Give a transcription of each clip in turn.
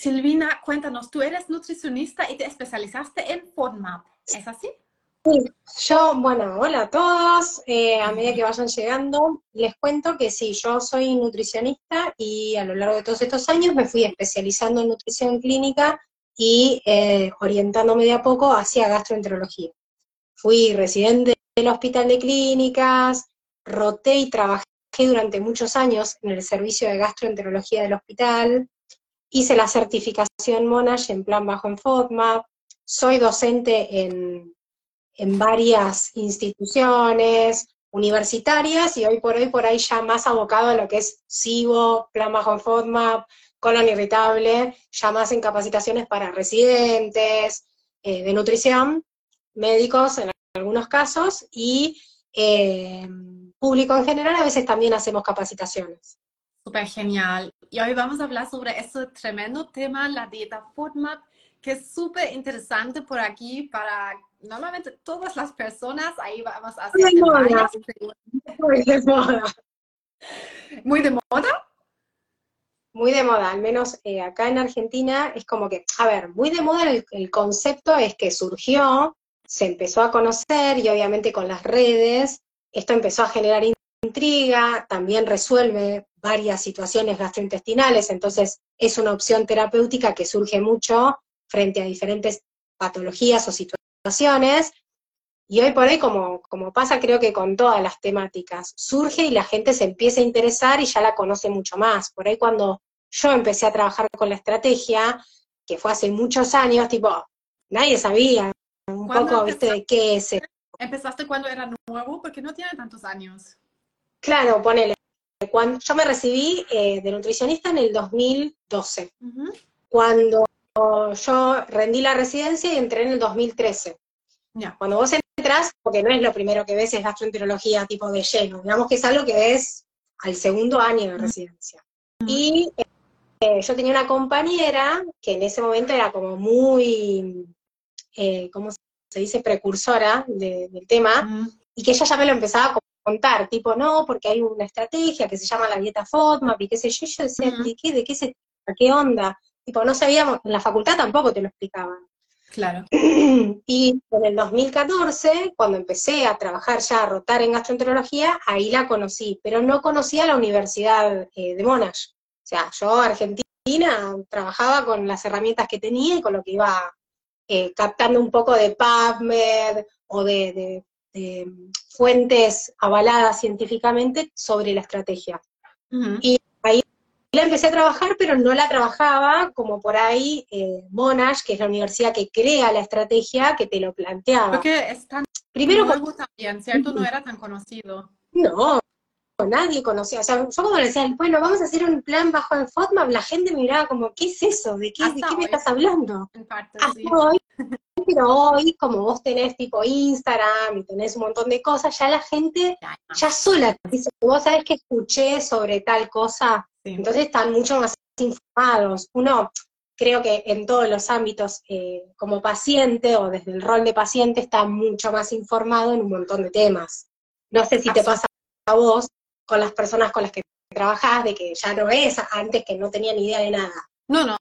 Silvina, cuéntanos, tú eres nutricionista y te especializaste en FODMAP, ¿es así? Sí, yo, bueno, hola a todos. Eh, a medida que vayan llegando, les cuento que sí, yo soy nutricionista y a lo largo de todos estos años me fui especializando en nutrición clínica y eh, orientándome de a poco hacia gastroenterología. Fui residente del Hospital de Clínicas, roté y trabajé durante muchos años en el servicio de gastroenterología del hospital, hice la certificación Monash en plan bajo en FODMAP, soy docente en en varias instituciones universitarias y hoy por hoy por ahí ya más abocado a lo que es SIBO, Plan Bajo FODMAP, colon irritable, ya más en capacitaciones para residentes eh, de nutrición, médicos en algunos casos y eh, público en general, a veces también hacemos capacitaciones. Súper genial. Y hoy vamos a hablar sobre ese tremendo tema, la dieta FODMAP, que es súper interesante por aquí para normalmente todas las personas, ahí vamos a hacer Muy de moda. Muy de moda. Muy de moda. Muy de moda, al menos eh, acá en Argentina es como que, a ver, muy de moda el, el concepto es que surgió, se empezó a conocer y obviamente con las redes, esto empezó a generar intriga, también resuelve varias situaciones gastrointestinales, entonces es una opción terapéutica que surge mucho frente a diferentes patologías o situaciones, y hoy por hoy, como, como pasa creo que con todas las temáticas, surge y la gente se empieza a interesar y ya la conoce mucho más. Por ahí cuando yo empecé a trabajar con la estrategia, que fue hace muchos años, tipo, nadie sabía un poco, viste, de qué es. ¿Empezaste cuando era nuevo? Porque no tiene tantos años. Claro, ponele. Cuando, yo me recibí eh, de nutricionista en el 2012. Cuando yo rendí la residencia y entré en el 2013. Cuando vos entras, porque no es lo primero que ves, es gastroenterología tipo de lleno, digamos que es algo que ves al segundo año de residencia. Y eh, yo tenía una compañera que en ese momento era como muy, eh, ¿cómo se dice?, precursora del tema, y que ella ya me lo empezaba a contar, tipo, no, porque hay una estrategia que se llama la dieta FODMAP y qué sé yo, yo decía, ¿de qué, de qué se ¿Qué onda? Tipo, no sabíamos, en la facultad tampoco te lo explicaban. Claro. Y en el 2014, cuando empecé a trabajar ya, a rotar en gastroenterología, ahí la conocí, pero no conocía la Universidad eh, de Monash. O sea, yo, Argentina, trabajaba con las herramientas que tenía y con lo que iba eh, captando un poco de PubMed o de, fuentes avaladas científicamente sobre la estrategia. Y ahí la empecé a trabajar, pero no la trabajaba como por ahí eh, Monash, que es la universidad que crea la estrategia, que te lo planteaba. Porque es tan Primero, nuevo también, ¿cierto? No era tan conocido. No, nadie conocía. O sea, yo cuando le decía, bueno, vamos a hacer un plan bajo el FODMAP, la gente me miraba como, ¿qué es eso? ¿De qué, ¿de qué me estás hablando? En parte, sí. hoy, pero hoy, como vos tenés tipo Instagram y tenés un montón de cosas, ya la gente, ya sola, dice, vos sabés que escuché sobre tal cosa, entonces están mucho más informados. Uno, creo que en todos los ámbitos, eh, como paciente o desde el rol de paciente, está mucho más informado en un montón de temas. No sé si te pasa a vos con las personas con las que trabajás, de que ya no es antes que no tenía ni idea de nada. No, no,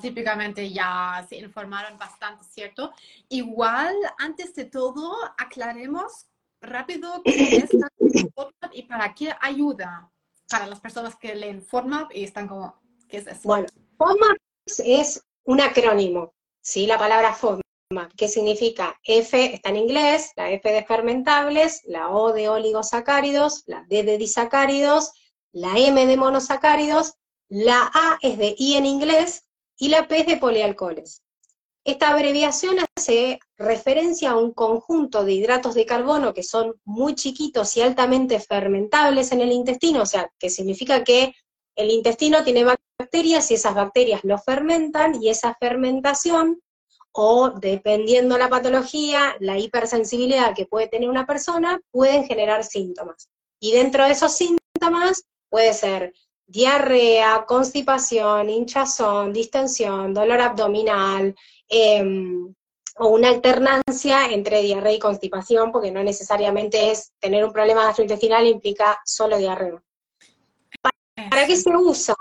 típicamente ya se informaron bastante, ¿cierto? Igual, antes de todo, aclaremos rápido qué es la y para qué ayuda para las personas que leen FODMAP y están como, ¿qué es eso? Bueno, FODMAP es un acrónimo, ¿sí? La palabra FODMAP, que significa F está en inglés, la F de fermentables, la O de oligosacáridos, la D de disacáridos, la M de monosacáridos, la A es de I en inglés y la P de polialcoholes. Esta abreviación hace referencia a un conjunto de hidratos de carbono que son muy chiquitos y altamente fermentables en el intestino, o sea, que significa que el intestino tiene bacterias y esas bacterias lo fermentan y esa fermentación, o dependiendo la patología, la hipersensibilidad que puede tener una persona, pueden generar síntomas. Y dentro de esos síntomas puede ser diarrea, constipación, hinchazón, distensión, dolor abdominal, Em, o una alternancia entre diarrea y constipación, porque no necesariamente es tener un problema gastrointestinal implica solo diarrea. ¿Para qué se usa?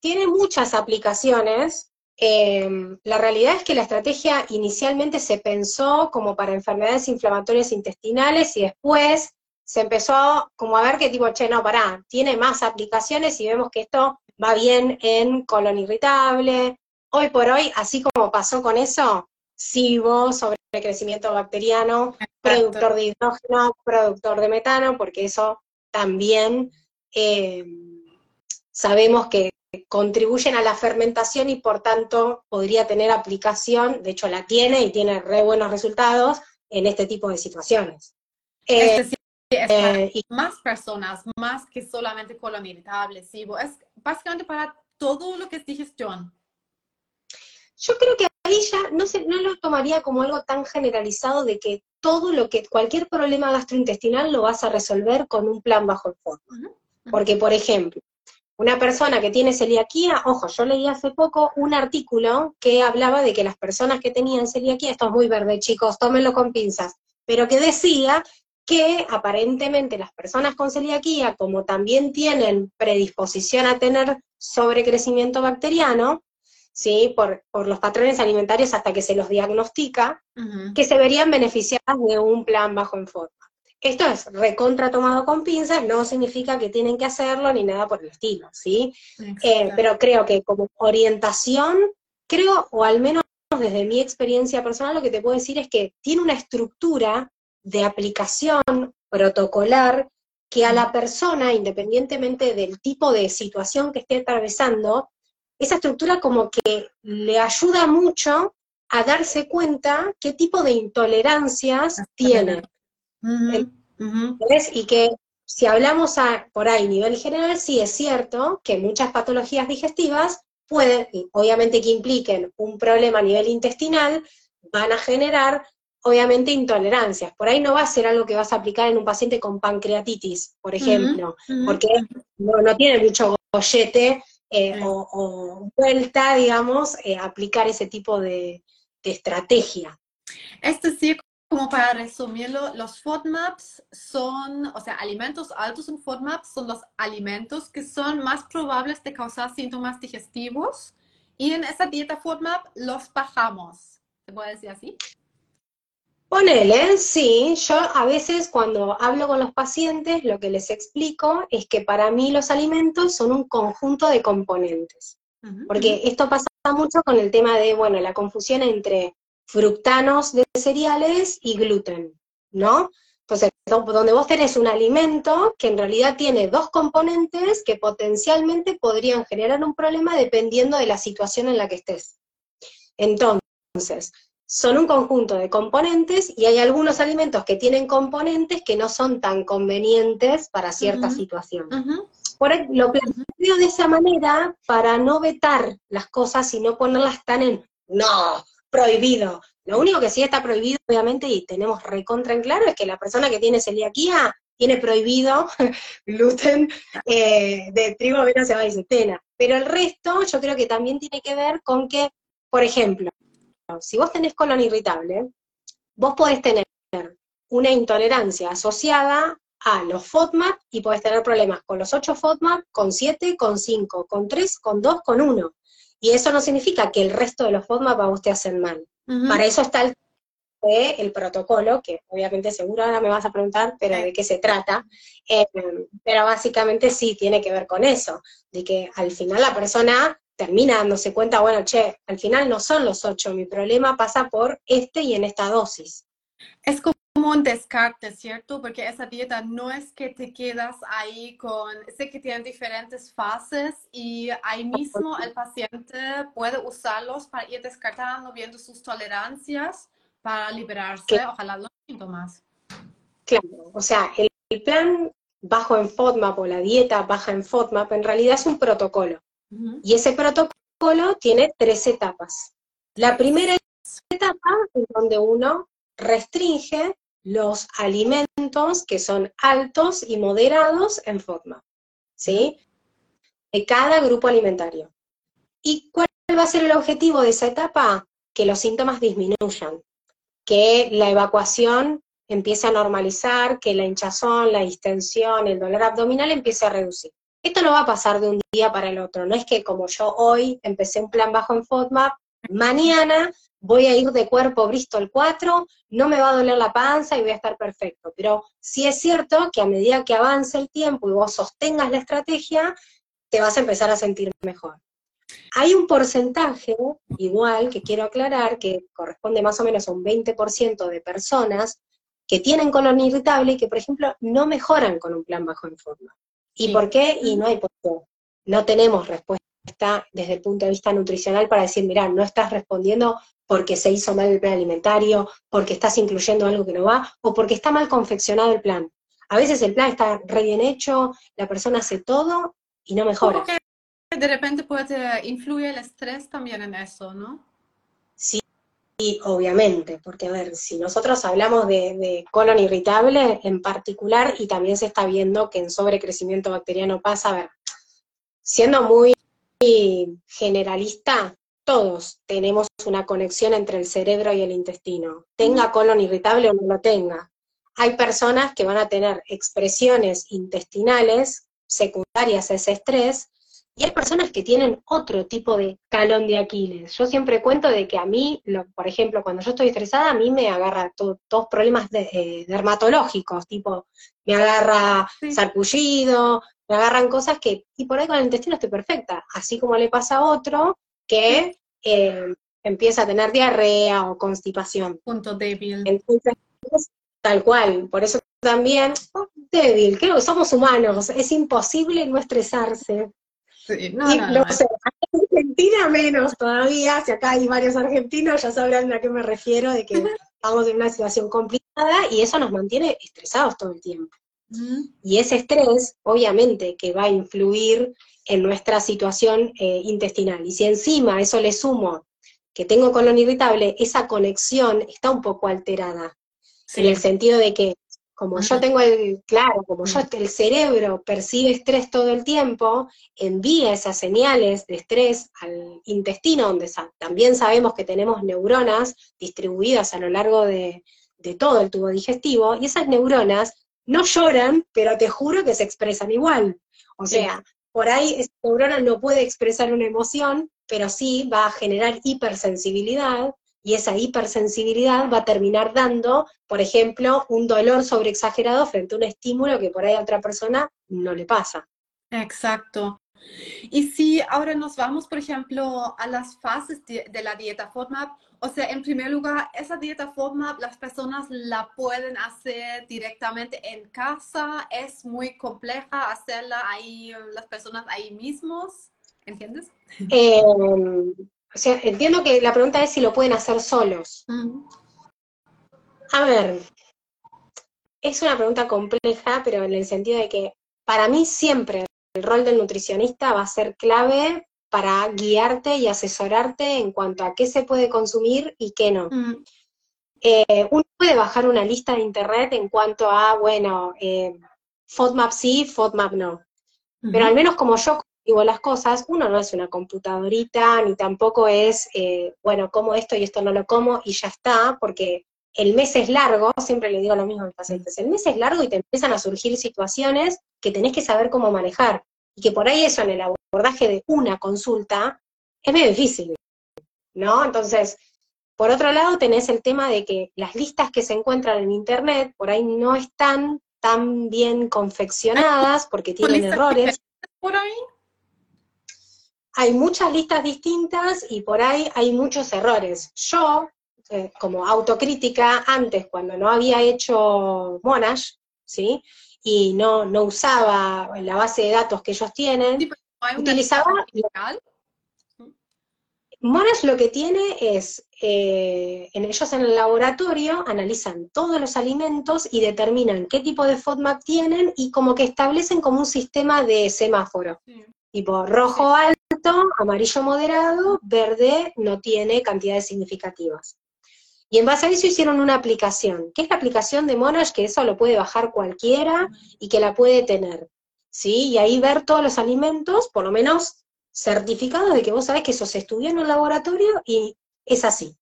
Tiene muchas aplicaciones, Em, la realidad es que la estrategia inicialmente se pensó como para enfermedades inflamatorias intestinales y después se empezó como a ver que tipo, che, no, pará, tiene más aplicaciones y vemos que esto va bien en colon irritable. Hoy por hoy, así como pasó con eso, SIBO, sobre crecimiento bacteriano, productor de hidrógeno, productor de metano, porque eso también eh, sabemos que contribuyen a la fermentación y por tanto podría tener aplicación, de hecho la tiene y tiene re buenos resultados en este tipo de situaciones. es eh, más personas, más que solamente colon irritable, SIBO, es básicamente para todo lo que es digestión. Yo creo que ahí ya no, se, no lo tomaría como algo tan generalizado de que todo lo que, cualquier problema gastrointestinal lo vas a resolver con un plan bajo el fondo. Porque, por ejemplo, una persona que tiene celiaquía, ojo, yo leí hace poco un artículo que hablaba de que las personas que tenían celiaquía, esto es muy verde, chicos, tómenlo con pinzas, pero que decía que aparentemente las personas con celiaquía, como también tienen predisposición a tener sobrecrecimiento bacteriano, ¿sí? Por, los patrones alimentarios hasta que se los diagnostica, que se verían beneficiadas de un plan bajo en forma. Esto es recontra tomado con pinzas, no significa que tienen que hacerlo ni nada por el estilo, ¿sí? Eh, pero creo que como orientación, creo, o al menos desde mi experiencia personal, lo que te puedo decir es que tiene una estructura de aplicación protocolar que a la persona, independientemente del tipo de situación que esté atravesando, esa estructura como que le ayuda mucho a darse cuenta qué tipo de intolerancias tiene. Y que si hablamos a, por ahí, nivel general, sí es cierto que muchas patologías digestivas pueden, obviamente que impliquen un problema a nivel intestinal, van a generar obviamente intolerancias. Por ahí no va a ser algo que vas a aplicar en un paciente con pancreatitis, por ejemplo, porque no, tiene mucho gollete eh, o, vuelta, digamos, eh, aplicar ese tipo de, estrategia. Es decir, como para resumirlo, los FODMAPs son, o sea, alimentos altos en FODMAPs son los alimentos que son más probables de causar síntomas digestivos y en esa dieta FODMAP los bajamos. ¿Se puede decir así? Ponele, sí, yo a veces cuando hablo con los pacientes lo que les explico es que para mí los alimentos son un conjunto de componentes, porque esto pasa mucho con el tema de, bueno, la confusión entre fructanos de cereales y gluten, ¿no? Entonces, donde vos tenés un alimento que en realidad tiene dos componentes que potencialmente podrían generar un problema dependiendo de la situación en la que estés. Entonces, son un conjunto de componentes y hay algunos alimentos que tienen componentes que no son tan convenientes para cierta situación. Por lo planteo de esa manera para no vetar las cosas y no ponerlas tan en, no, prohibido. Lo único que sí está prohibido, obviamente, y tenemos recontra en claro, es que la persona que tiene celiaquía tiene prohibido gluten eh, de trigo, avena, cebada y centena. Pero el resto yo creo que también tiene que ver con que, por ejemplo, si vos tenés colon irritable, vos podés tener una intolerancia asociada a los FODMAP y podés tener problemas con los 8 FODMAP, con 7, con 5, con 3, con 2, con 1. Y eso no significa que el resto de los FODMAP a vos te hacen mal. Para eso está el, el, protocolo, que obviamente seguro ahora me vas a preguntar, pero de qué se trata. Eh, pero básicamente sí tiene que ver con eso, de que al final la persona termina dándose cuenta, bueno, che, al final no son los ocho, mi problema pasa por este y en esta dosis. Es como un descarte, ¿cierto? Porque esa dieta no es que te quedas ahí con, sé que tienen diferentes fases y ahí mismo el paciente puede usarlos para ir descartando, viendo sus tolerancias para liberarse, ojalá los síntomas. Claro, o sea, el, el plan bajo en FODMAP o la dieta baja en FODMAP en realidad es un protocolo. Y ese protocolo tiene tres etapas. La primera etapa es donde uno restringe los alimentos que son altos y moderados en forma, ¿sí? De cada grupo alimentario. ¿Y cuál va a ser el objetivo de esa etapa? Que los síntomas disminuyan, que la evacuación empiece a normalizar, que la hinchazón, la distensión, el dolor abdominal empiece a reducir. Esto no va a pasar de un día para el otro, no es que como yo hoy empecé un plan bajo en FODMAP, mañana voy a ir de cuerpo Bristol 4, no me va a doler la panza y voy a estar perfecto. Pero sí es cierto que a medida que avance el tiempo y vos sostengas la estrategia, te vas a empezar a sentir mejor. Hay un porcentaje, igual, que quiero aclarar, que corresponde más o menos a un 20% de personas que tienen colon irritable y que, por ejemplo, no mejoran con un plan bajo en forma. ¿Y por qué? Y no hay por qué. No tenemos respuesta desde el punto de vista nutricional para decir, mira, no estás respondiendo porque se hizo mal el plan alimentario, porque estás incluyendo algo que no va, o porque está mal confeccionado el plan. A veces el plan está re bien hecho, la persona hace todo y no mejora. de repente puede influir el estrés también en eso, ¿no? Sí, obviamente, porque a ver, si nosotros hablamos de, de, colon irritable en particular, y también se está viendo que en sobrecrecimiento bacteriano pasa, a ver, siendo muy generalista, todos tenemos una conexión entre el cerebro y el intestino, tenga colon irritable o no lo tenga. Hay personas que van a tener expresiones intestinales secundarias a ese estrés, y hay personas que tienen otro tipo de calón de Aquiles. Yo siempre cuento de que a mí, por ejemplo, cuando yo estoy estresada, a mí me agarra todos problemas eh, dermatológicos, tipo, me agarra sarpullido, me agarran cosas que, y por ahí con el intestino estoy perfecta, así como le pasa a otro que eh, empieza a tener diarrea o constipación. Punto débil. Entonces, tal cual, por eso también, oh, débil, creo que somos humanos, es imposible no estresarse. Sí, no, no, sé, Argentina menos todavía, si acá hay varios argentinos ya sabrán a qué me refiero, de que estamos en una situación complicada y eso nos mantiene estresados todo el tiempo. Y ese estrés, obviamente, que va a influir en nuestra situación eh, intestinal. Y si encima a eso le sumo que tengo colon irritable, esa conexión está un poco alterada. En el sentido de que, como yo tengo el, claro, como yo, el cerebro percibe estrés todo el tiempo, envía esas señales de estrés al intestino, donde también sabemos que tenemos neuronas distribuidas a lo largo de, de todo el tubo digestivo, y esas neuronas no lloran, pero te juro que se expresan igual. O sea, por ahí esa neurona no puede expresar una emoción, pero sí va a generar hipersensibilidad, y esa hipersensibilidad va a terminar dando, por ejemplo, un dolor sobreexagerado frente a un estímulo que por ahí a otra persona no le pasa. Exacto. Y si ahora nos vamos, por ejemplo, a las fases de, la dieta FODMAP, o sea, en primer lugar, esa dieta FODMAP las personas la pueden hacer directamente en casa, es muy compleja hacerla ahí, las personas ahí mismos, ¿entiendes? Em, o sea, entiendo que la pregunta es si lo pueden hacer solos. A ver, es una pregunta compleja, pero en el sentido de que para mí siempre el rol del nutricionista va a ser clave para guiarte y asesorarte en cuanto a qué se puede consumir y qué no. Eh, uno puede bajar una lista de internet en cuanto a, bueno, eh, FODMAP sí, FODMAP no. Pero al menos como yo digo las cosas, uno no es una computadorita, ni tampoco es, eh, bueno, como esto y esto no lo como y ya está, porque el mes es largo, siempre le digo lo mismo a mis pacientes, el mes es largo y te empiezan a surgir situaciones que tenés que saber cómo manejar. Y que por ahí eso en el abordaje de una consulta es medio difícil, ¿no? Entonces, por otro lado tenés el tema de que las listas que se encuentran en Internet por ahí no están tan bien confeccionadas porque tienen errores. Por ahí? Hay muchas listas distintas y por ahí hay muchos errores. Yo eh, como autocrítica antes, cuando no había hecho Monash, ¿sí? Y no, no usaba la base de datos que ellos tienen, utilizaba... Monash lo que tiene es, eh, en ellos en el laboratorio analizan todos los alimentos y determinan qué tipo de FODMAP tienen y como que establecen como un sistema de semáforo. Tipo rojo alto, amarillo moderado, verde no tiene cantidades significativas. Y en base a eso hicieron una aplicación, que es la aplicación de Monash, que eso lo puede bajar cualquiera y que la puede tener. ¿sí? Y ahí ver todos los alimentos, por lo menos certificados de que vos sabés que eso se estudió en un laboratorio y es así.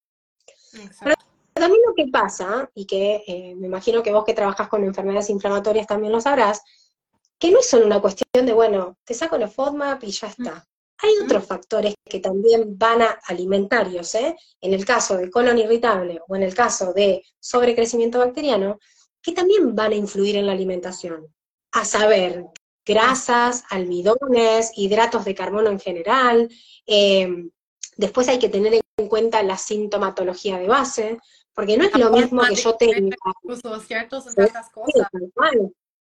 Pero también lo que pasa, y que eh, me imagino que vos que trabajás con enfermedades inflamatorias también lo sabrás, que no es solo una cuestión de, bueno, te saco la FODMAP y ya está. Hay otros factores que también van a alimentarios, ¿eh? En el caso de colon irritable o en el caso de sobrecrecimiento bacteriano, que también van a influir en la alimentación. A saber, grasas, almidones, hidratos de carbono en general. Em, después hay que tener en cuenta la sintomatología de base, porque no es lo mismo que yo tenga. ciertos cosas.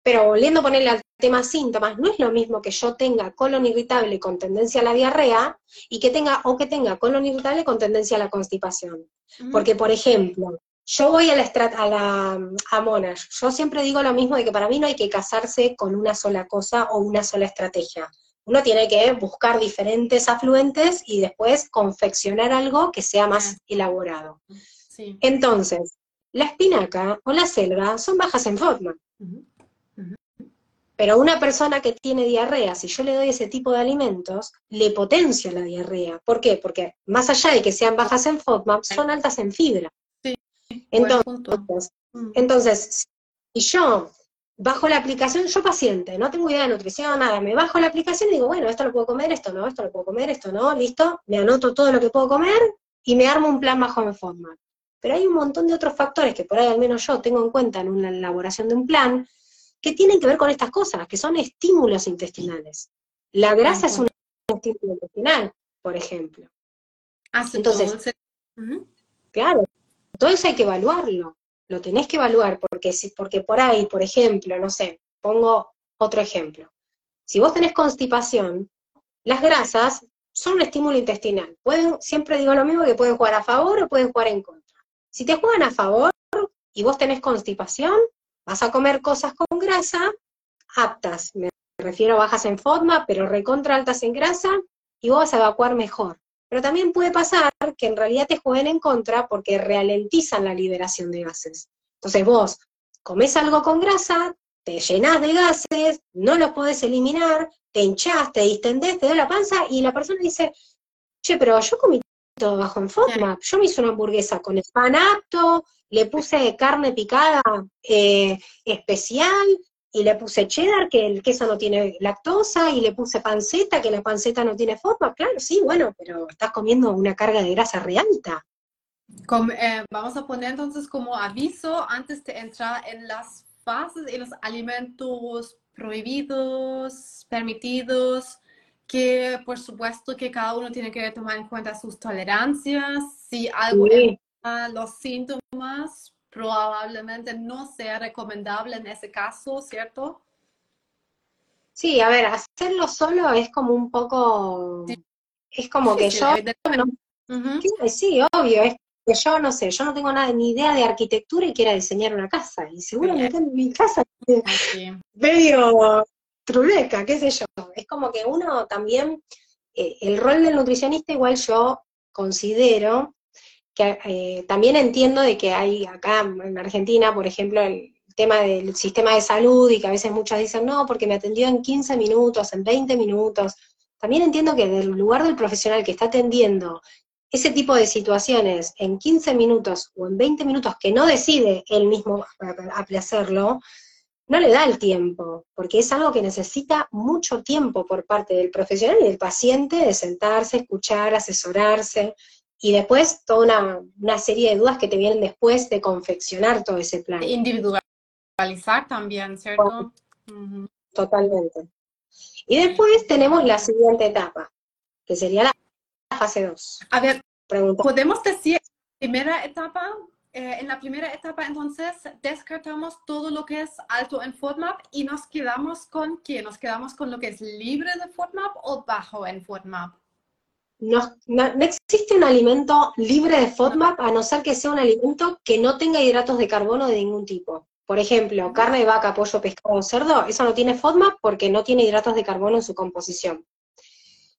Pero volviendo a ponerle al tema síntomas, no es lo mismo que yo tenga colon irritable con tendencia a la diarrea y que tenga, o que tenga colon irritable con tendencia a la constipación. Mm. Porque, por ejemplo, yo voy a la, a la a Monash, yo siempre digo lo mismo de que para mí no hay que casarse con una sola cosa o una sola estrategia. Uno tiene que buscar diferentes afluentes y después confeccionar algo que sea más elaborado. Entonces, la espinaca o la selva son bajas en forma. Pero una persona que tiene diarrea, si yo le doy ese tipo de alimentos, le potencia la diarrea. ¿Por qué? Porque más allá de que sean bajas en FODMAP, son altas en fibra. entonces, mm. entonces, si yo bajo la aplicación, yo paciente, no tengo idea de nutrición, nada, me bajo la aplicación y digo, bueno, esto lo puedo comer, esto no, esto lo puedo comer, esto no, listo, me anoto todo lo que puedo comer y me armo un plan bajo en FODMAP. Pero hay un montón de otros factores que por ahí al menos yo tengo en cuenta en una elaboración de un plan, que tienen que ver con estas cosas, que son estímulos intestinales. La grasa es un estímulo intestinal, por ejemplo. Entonces, claro, todo eso hay que evaluarlo, lo tenés que evaluar, porque, si, porque por ahí, por ejemplo, no sé, pongo otro ejemplo. Si vos tenés constipación, las grasas son un estímulo intestinal. Pueden, siempre digo lo mismo, que pueden jugar a favor o pueden jugar en contra. Si te juegan a favor y vos tenés constipación, Vas a comer cosas con grasa, aptas, me refiero a bajas en FODMA, pero recontra altas en grasa, y vos vas a evacuar mejor. Pero también puede pasar que en realidad te jueguen en contra porque ralentizan la liberación de gases. Entonces vos comes algo con grasa, te llenas de gases, no los podés eliminar, te hinchás, te distendés, te da la panza, y la persona dice, che, pero yo comí bajo en FODMAP, yo me hice una hamburguesa con pan apto, le puse carne picada eh, especial, y le puse cheddar, que el queso no tiene lactosa, y le puse panceta, que la panceta no tiene forma. Claro, sí, bueno, pero estás comiendo una carga de grasa re alta. Eh, vamos a poner entonces como aviso antes de entrar en las fases y los alimentos prohibidos, permitidos, que por supuesto que cada uno tiene que tomar en cuenta sus tolerancias, si algo los síntomas, probablemente no sea recomendable en ese caso, ¿cierto? Sí, a ver, hacerlo solo es como un poco, es como que yo, sí, obvio, es que yo no sé, yo no tengo nada ni idea de arquitectura y quiera diseñar una casa, y seguramente en mi casa medio truleca, qué sé yo. Es como que uno también, eh, el rol del nutricionista igual yo considero que eh, también entiendo de que hay acá en Argentina, por ejemplo, el tema del sistema de salud y que a veces muchas dicen, no, porque me atendió en 15 minutos, en 20 minutos. También entiendo que del lugar del profesional que está atendiendo ese tipo de situaciones en 15 minutos o en 20 minutos que no decide él mismo hacerlo, no le da el tiempo, porque es algo que necesita mucho tiempo por parte del profesional y del paciente de sentarse, escuchar, asesorarse y después toda una, serie de dudas que te vienen después de confeccionar todo ese plan. Individualizar también, ¿cierto? Totalmente. Y después tenemos la siguiente etapa, que sería la fase 2. A ver, ¿podemos decir primera etapa? Eh, en la primera etapa, entonces, descartamos todo lo que es alto en FODMAP y nos quedamos con qué? ¿Nos quedamos con lo que es libre de FODMAP o bajo en FODMAP? no, no, existe un alimento libre de FODMAP a no ser que sea un alimento que no tenga hidratos de carbono de ningún tipo. Por ejemplo, carne de vaca, pollo, pescado, cerdo, eso no tiene FODMAP porque no tiene hidratos de carbono en su composición.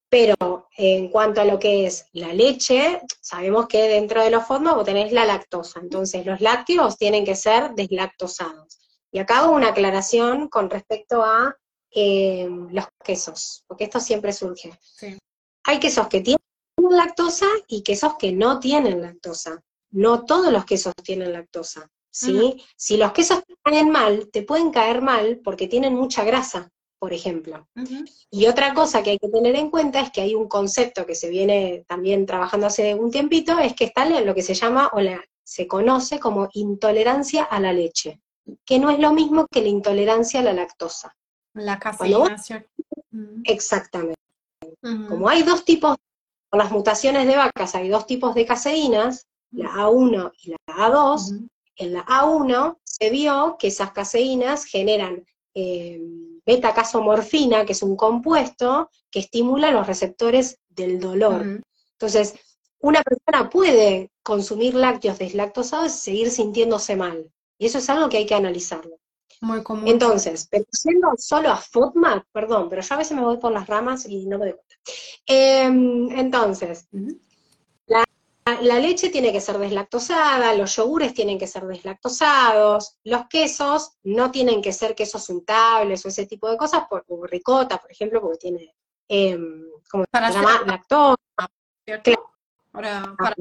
Pero en cuanto a lo que es la leche, sabemos que dentro de los FODMAP vos tenés la lactosa, entonces los lácteos tienen que ser deslactosados. Y acá hago una aclaración con respecto a eh, los quesos, porque esto siempre surge. Sí. Hay quesos que tienen lactosa y quesos que no tienen lactosa. No todos los quesos tienen lactosa, ¿sí? Si los quesos te caen mal, te pueden caer mal porque tienen mucha grasa. Por ejemplo. Y otra cosa que hay que tener en cuenta es que hay un concepto que se viene también trabajando hace un tiempito, es que está lo que se llama o se conoce como intolerancia a la leche, que no es lo mismo que la intolerancia a la lactosa. La caseína, Exactamente. Como hay dos tipos, con las mutaciones de vacas hay dos tipos de caseínas, la A1 y la A2, en la A1 se vio que esas caseínas generan eh, beta-casomorfina, que es un compuesto que estimula los receptores del dolor. Entonces, una persona puede consumir lácteos deslactosados y seguir sintiéndose mal. Y eso es algo que hay que analizarlo. Muy común. Entonces, pensando solo a FODMAP, perdón, pero yo a veces me voy por las ramas y no me doy cuenta. Em, entonces, la leche tiene que ser deslactosada, los yogures tienen que ser deslactosados, los quesos no tienen que ser quesos untables o ese tipo de cosas, por, o ricota, por ejemplo, porque tiene, eh, ¿cómo se llama? Lactosa. Ahora, para,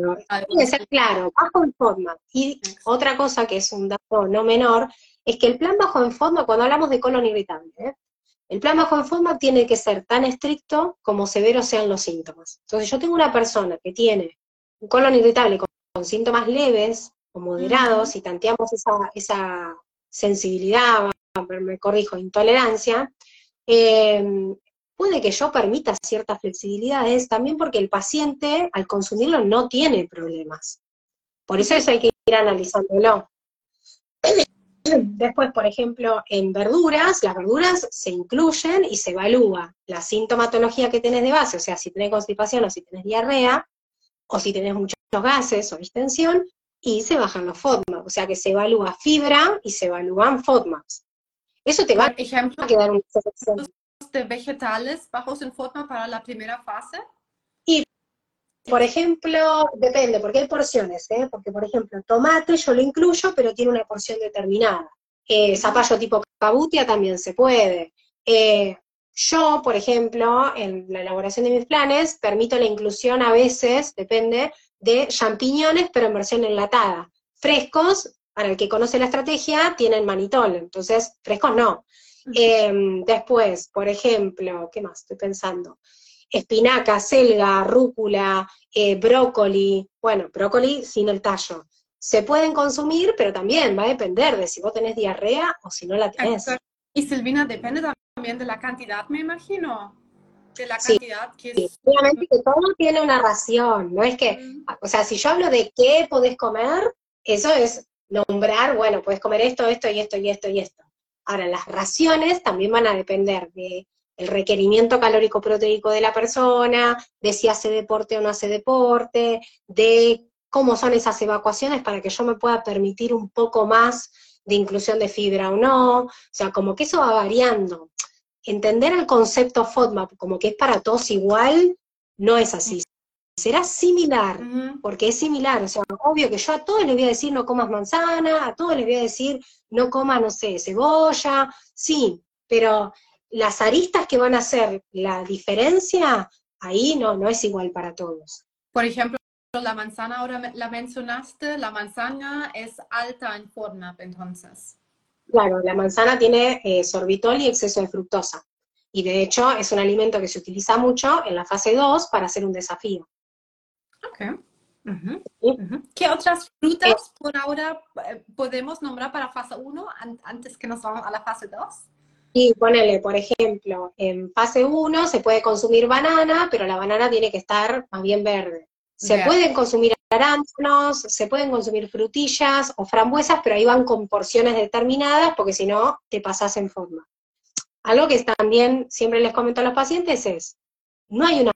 tiene que ser claro, bajo en forma. Y otra cosa que es un dato no menor, es que el plan bajo en forma, cuando hablamos de colon irritable, ¿eh? el plan bajo en forma tiene que ser tan estricto como severos sean los síntomas. Entonces yo tengo una persona que tiene un colon irritable con, síntomas leves o moderados, y tanteamos esa, sensibilidad, me corrijo, intolerancia, eh, puede que yo permita ciertas flexibilidades también porque el paciente al consumirlo no tiene problemas. Por eso eso hay que ir analizándolo. Después, por ejemplo, en verduras, las verduras se incluyen y se evalúa la sintomatología que tenés de base, o sea, si tenés constipación o si tenés diarrea, o si tenés muchos gases o distensión, y se bajan los FODMAPs, o sea que se evalúa fibra y se evalúan FODMAPs. Eso te va a quedar una selección. de vegetales bajos en FODMAP para la primera fase? Y, por ejemplo, depende, porque hay porciones, ¿eh? porque por ejemplo, tomate yo lo incluyo, pero tiene una porción determinada. Eh, zapallo tipo cabutia también se puede. Eh, yo, por ejemplo, en la elaboración de mis planes, permito la inclusión a veces, depende, de champiñones, pero en versión enlatada. Frescos, para el que conoce la estrategia, tienen manitol, entonces frescos no. Em, después, por ejemplo, ¿qué más estoy pensando? Espinaca, selga, rúcula, eh, brócoli, bueno, brócoli sin el tallo. Se pueden consumir, pero también va a depender de si vos tenés diarrea o si no la tenés. Y Silvina, depende también de la cantidad, me imagino. De la cantidad que es... Obviamente que todo tiene una ración, no es que, o sea, si yo hablo de qué podés comer, eso es nombrar, bueno, puedes comer esto, esto y esto y esto y esto. Ahora, las raciones también van a depender de el requerimiento calórico proteico de la persona, de si hace deporte o no hace deporte, de cómo son esas evacuaciones para que yo me pueda permitir un poco más de inclusión de fibra o no, o sea, como que eso va variando. Entender el concepto FODMAP como que es para todos igual, no es así. Será similar, porque es similar, o sea, obvio que yo a todos les voy a decir no comas manzana, a todos les voy a decir no comas, no sé, cebolla, sí, pero las aristas que van a hacer la diferencia, ahí no, no es igual para todos. Por ejemplo, la manzana ahora la mencionaste, la manzana es alta en FODMAP entonces. Claro, la manzana tiene eh, sorbitol y exceso de fructosa. Y de hecho es un alimento que se utiliza mucho en la fase 2 para hacer un desafío. Ok. ¿Qué otras frutas eh. por ahora eh, podemos nombrar para fase 1 antes que nos vamos a la fase 2? Y ponele, por ejemplo, en fase 1 se puede consumir banana, pero la banana tiene que estar más bien verde. Se pueden consumir arándanos, se pueden consumir frutillas o frambuesas, pero ahí van con porciones determinadas, porque si no, te pasas en forma. Algo que también siempre les comento a los pacientes es, no hay una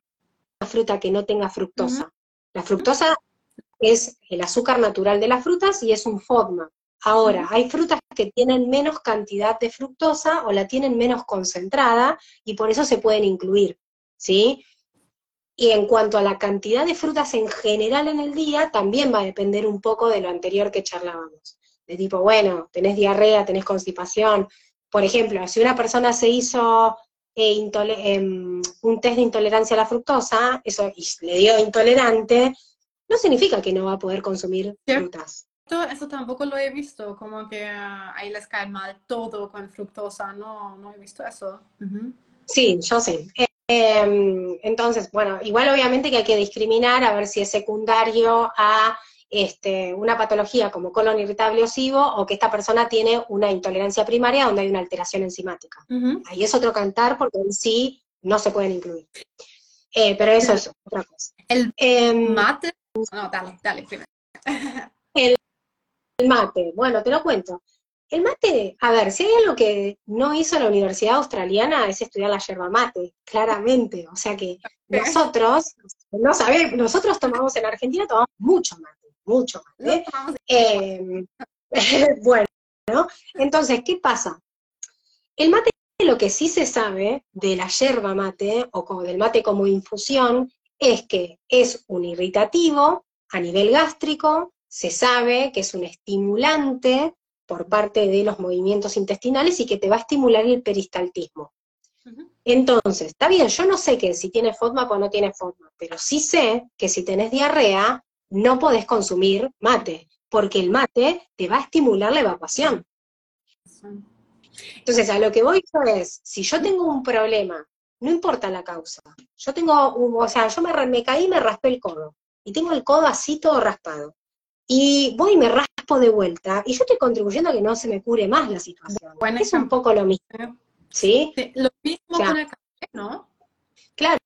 fruta que no tenga fructosa. La fructosa es el azúcar natural de las frutas y es un FODMA. Ahora, hay frutas que tienen menos cantidad de fructosa o la tienen menos concentrada y por eso se pueden incluir, ¿sí? Y en cuanto a la cantidad de frutas en general en el día, también va a depender un poco de lo anterior que charlábamos. De tipo, bueno, tenés diarrea, tenés constipación. Por ejemplo, si una persona se hizo eh, em, un test de intolerancia a la fructosa, eso y le dio intolerante, no significa que no va a poder consumir frutas. eso tampoco lo he visto, como que ah, ahí les cae mal todo con fructosa, no, no he visto eso. Sí, yo sí. Em, entonces, bueno, igual obviamente que hay que discriminar a ver si es secundario a este, una patología como colon irritable osivo o que esta persona tiene una intolerancia primaria donde hay una alteración enzimática. Ahí es otro cantar porque en sí no se pueden incluir. Eh, pero eso es otra cosa. El em, mate. No, dale, dale primero. el, mate, bueno, te lo cuento. El mate, a ver, si hay algo que no hizo la Universidad Australiana es estudiar la yerba mate, claramente. O sea que nosotros, no sabemos, nosotros tomamos en Argentina, tomamos mucho mate, mucho mate. Em, bueno, entonces, ¿qué pasa? El mate, lo que sí se sabe de la yerba mate, o del mate como infusión, es que es un irritativo a nivel gástrico, se sabe que es un estimulante por parte de los movimientos intestinales y que te va a estimular el peristaltismo. Entonces, está bien, yo no sé que si tienes FODMAP o no tienes FODMAP, pero sí sé que si tenés diarrea, no podés consumir mate, porque el mate te va a estimular la evacuación. Entonces, a lo que voy yo es, si yo tengo un problema, no importa la causa, yo tengo, o sea, yo me, me caí y me raspé el codo, y tengo el codo así todo raspado, y voy y me raspo de vuelta, y yo estoy contribuyendo a que no se me cure más la situación. Bueno, es un poco lo mismo. ¿Sí? Lo mismo con el café, ¿no? Claro,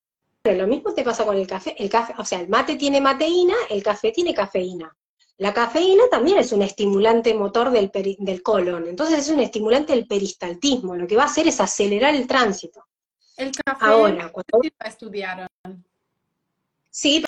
lo mismo te pasa con el café. El café, o sea, el mate tiene mateína, el café tiene cafeína. La cafeína también es un estimulante motor del, del colon, entonces es un estimulante del peristaltismo, lo que va a hacer es acelerar el tránsito. El café Ahora, cuando... estudiaron. Sí,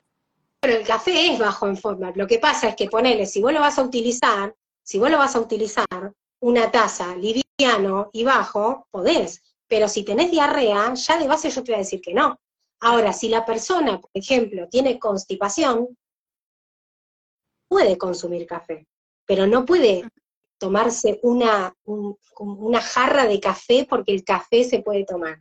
pero el café es bajo en forma. Lo que pasa es que ponele, si vos lo vas a utilizar, si vos lo vas a utilizar una taza liviano y bajo, podés. Pero si tenés diarrea, ya de base yo te voy a decir que no. Ahora, si la persona, por ejemplo, tiene constipación, puede consumir café, pero no puede tomarse una, una jarra de café porque el café se puede tomar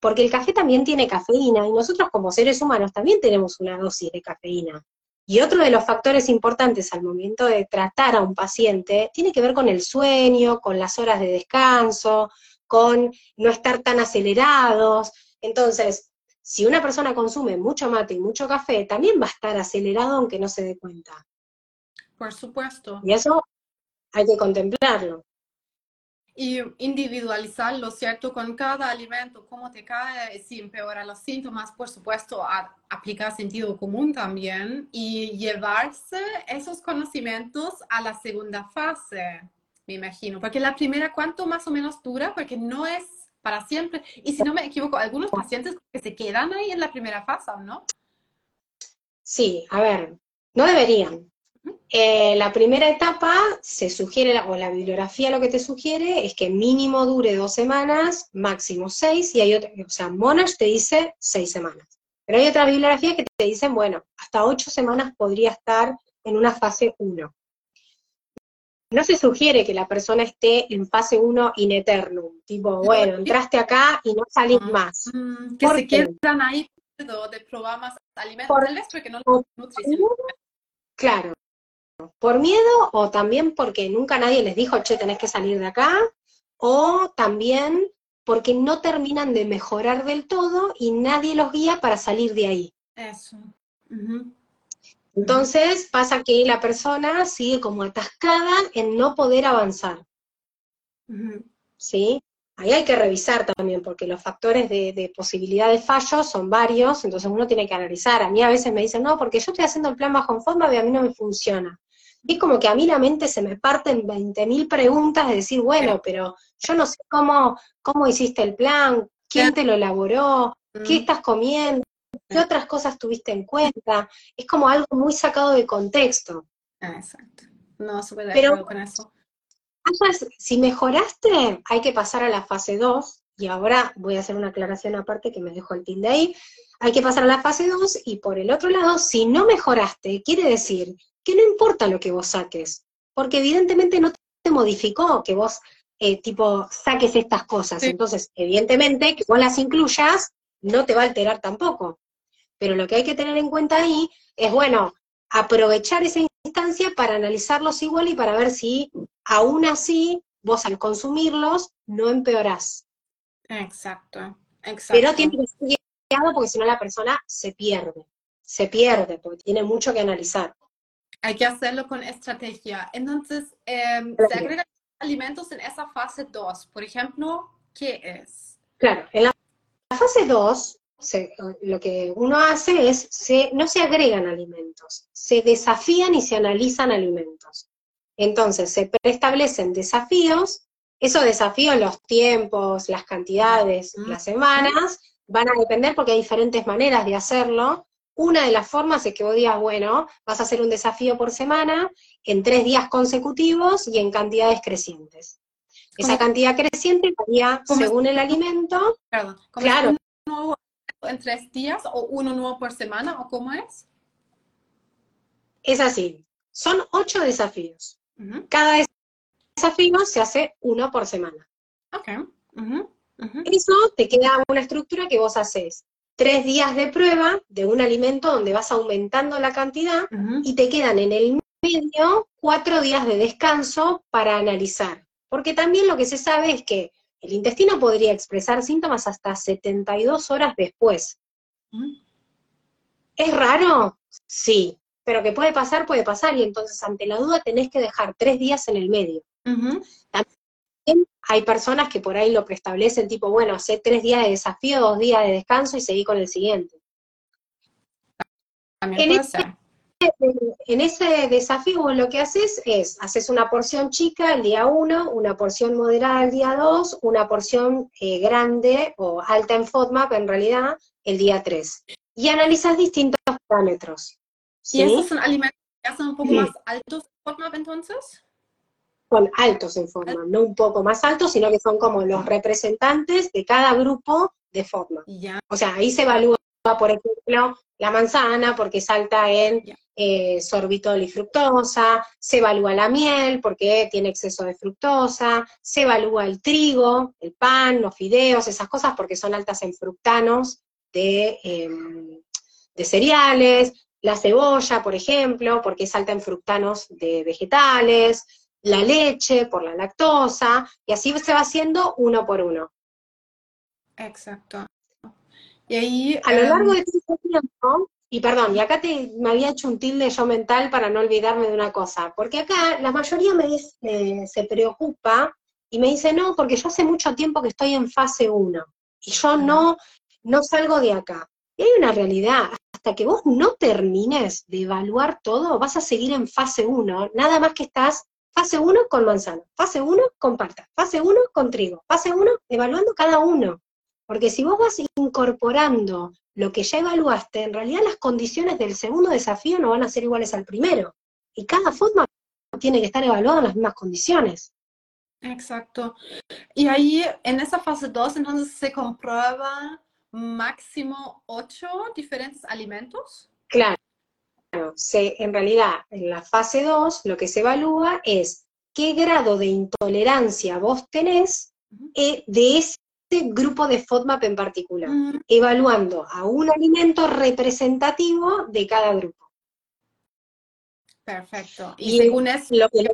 porque el café también tiene cafeína y nosotros como seres humanos también tenemos una dosis de cafeína. Y otro de los factores importantes al momento de tratar a un paciente tiene que ver con el sueño, con las horas de descanso, con no estar tan acelerados. Entonces, si una persona consume mucho mate y mucho café, también va a estar acelerado aunque no se dé cuenta. Por supuesto. Y eso hay que contemplarlo y individualizarlo, ¿cierto? Con cada alimento, cómo te cae, si empeora los síntomas, por supuesto, aplicar sentido común también y llevarse esos conocimientos a la segunda fase, me imagino. Porque la primera, ¿cuánto más o menos dura? Porque no es para siempre. Y si no me equivoco, algunos pacientes que se quedan ahí en la primera fase, ¿no? Sí, a ver, no deberían, eh, la primera etapa se sugiere, o la bibliografía lo que te sugiere es que mínimo dure dos semanas, máximo seis, y hay otra, o sea, Monash te dice seis semanas. Pero hay otras bibliografías que te dicen, bueno, hasta ocho semanas podría estar en una fase 1. No se sugiere que la persona esté en fase 1 in eternum, tipo, bueno, entraste acá y no salís más. Mm, que se quedan ahí de probar más alimentos porque no nutrición. Claro, por miedo o también porque nunca nadie les dijo, che, tenés que salir de acá, o también porque no terminan de mejorar del todo y nadie los guía para salir de ahí. Eso. Entonces pasa que la persona sigue como atascada en no poder avanzar. ¿Sí? Ahí hay que revisar también, porque los factores de, de, posibilidad de fallo son varios, entonces uno tiene que analizar. A mí a veces me dicen, no, porque yo estoy haciendo el plan bajo en forma y a mí no me funciona es como que a mí la mente se me parten 20.000 preguntas de decir, bueno, pero yo no sé cómo, cómo hiciste el plan, quién te lo elaboró, qué estás comiendo, qué otras cosas tuviste en cuenta. Es como algo muy sacado de contexto. Ah, exacto. No, súper de acuerdo con eso. Si mejoraste, hay que pasar a la fase 2, y ahora voy a hacer una aclaración aparte que me dejo el tilde ahí. Hay que pasar a la fase 2, y por el otro lado, si no mejoraste, quiere decir que no importa lo que vos saques, porque evidentemente no te modificó que vos, eh, tipo, saques estas cosas. Entonces, evidentemente, que vos las incluyas, no te va a alterar tampoco. Pero lo que hay que tener en cuenta ahí es, bueno, aprovechar esa instancia para analizarlos igual y para ver si aún así vos al consumirlos no empeorás. Exacto, exacto. Pero tiene que ser guiado porque si no la persona se pierde, se pierde porque tiene mucho que analizar. Hay que hacerlo con estrategia. Entonces, em, se agregan alimentos en esa fase 2. Por ejemplo, ¿qué es? Claro, en la fase 2 lo que uno hace es, se, no se agregan alimentos, se desafían y se analizan alimentos. Entonces, se preestablecen desafíos, esos desafíos, los tiempos, las cantidades, las semanas, van a depender porque hay diferentes maneras de hacerlo. Una de las formas es que vos digas, bueno, vas a hacer un desafío por semana, en tres días consecutivos y en cantidades crecientes. Esa cantidad creciente varía según el alimento. claro en tres días o uno nuevo por semana o cómo es? Es así. Son ocho desafíos. Cada desafío se hace uno por semana. Ok. Eso te queda una estructura que vos haces tres días de prueba de un alimento donde vas aumentando la cantidad y te quedan en el medio cuatro días de descanso para analizar. Porque también lo que se sabe es que el intestino podría expresar síntomas hasta 72 horas después. ¿Es raro? Sí, pero que puede pasar, puede pasar, y entonces ante la duda tenés que dejar tres días en el medio. También hay personas que por ahí lo preestablecen, tipo, bueno, hace tres días de desafío, dos días de descanso y seguí con el siguiente. También en ese desafío lo que haces es, haces una porción chica el día 1, una porción moderada el día 2, una porción eh, grande o alta en FODMAP en realidad el día 3. Y analizas distintos parámetros. ¿Y esos son alimentos que son un poco más altos en FODMAP entonces? Son altos en FODMAP, no un poco más altos, sino que son como los representantes de cada grupo de FODMAP. O sea, ahí se evalúa, por ejemplo, la manzana porque salta en eh, sorbitol y fructosa, se evalúa la miel porque tiene exceso de fructosa, se evalúa el trigo, el pan, los fideos, esas cosas porque son altas en fructanos de, em, de cereales, la cebolla, por ejemplo, porque es alta en fructanos de vegetales, la leche por la lactosa, y así se va haciendo uno por uno. Exacto. Y ahí... A lo largo em, de todo este tiempo, y perdón, y acá te, me había hecho un tilde yo mental para no olvidarme de una cosa, porque acá la mayoría me dice, se preocupa y me dice, no, porque yo hace mucho tiempo que estoy en fase 1 y yo no, no salgo de acá. Y hay una realidad, hasta que vos no termines de evaluar todo, vas a seguir en fase 1, nada más que estás fase 1 con manzana, fase 1 con parta, fase 1 con trigo, fase 1 evaluando cada uno. Porque si vos vas incorporando lo que ya evaluaste, en realidad las condiciones del segundo desafío no van a ser iguales al primero. Y cada forma tiene que estar evaluado en las mismas condiciones. Exacto. Y ahí, en esa fase 2, entonces se comprueba máximo ocho diferentes alimentos. Claro. Se, en realidad, en la fase 2, lo que se evalúa es qué grado de intolerancia vos tenés eh, de ese grupo de FODMAP en particular, evaluando a un alimento representativo de cada grupo. Perfecto. Y, según eso, lo que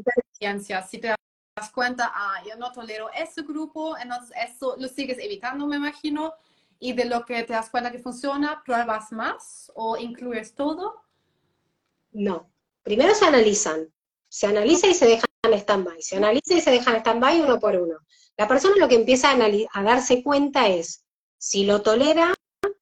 si te das cuenta, ah, yo no tolero ese grupo, entonces eso lo sigues evitando, me imagino, y de lo que te das cuenta que funciona, pruebas más o incluyes todo. No. Primero se analizan. Se analiza y se dejan en stand-by. Se analiza y se dejan en stand-by uno por uno. La persona lo que empieza a, darse cuenta es si lo tolera,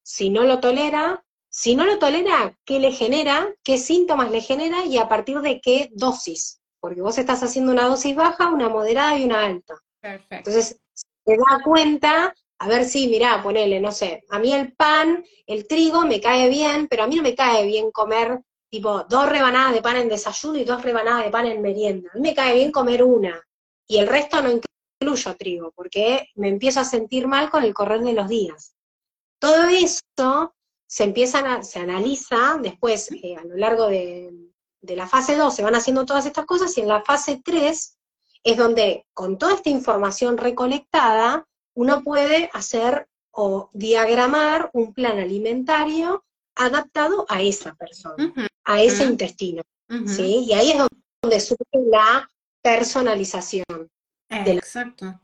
si no lo tolera, si no lo tolera, qué le genera, qué síntomas le genera y a partir de qué dosis. Porque vos estás haciendo una dosis baja, una moderada y una alta. Perfecto. Entonces, se da cuenta, a ver si, mirá, ponele, no sé, a mí el pan, el trigo me cae bien, pero a mí no me cae bien comer tipo dos rebanadas de pan en desayuno y dos rebanadas de pan en merienda. A mí me cae bien comer una y el resto no incluyo trigo, porque me empiezo a sentir mal con el correr de los días. Todo esto se empieza, se analiza después eh, a lo largo de, de la fase 2, se van haciendo todas estas cosas, y en la fase 3 es donde con toda esta información recolectada, uno puede hacer o diagramar un plan alimentario adaptado a esa persona, a ese intestino. ¿sí? Y ahí es donde surge la personalización. Exacto.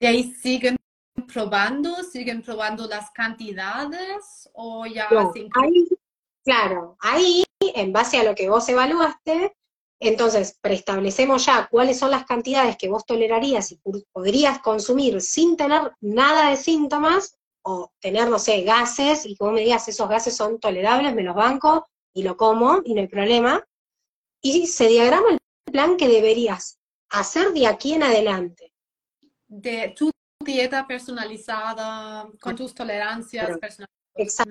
y ahí siguen probando, siguen probando las cantidades o ya Claro, ahí, en base a lo que vos evaluaste, entonces preestablecemos ya cuáles son las cantidades que vos tolerarías y podrías consumir sin tener nada de síntomas o tener, no sé, gases y como me digas, esos gases son tolerables, me los banco y lo como y no hay problema. Y se diagrama el plan que deberías hacer de aquí en adelante. De tu dieta personalizada, con tus tolerancias personalizadas.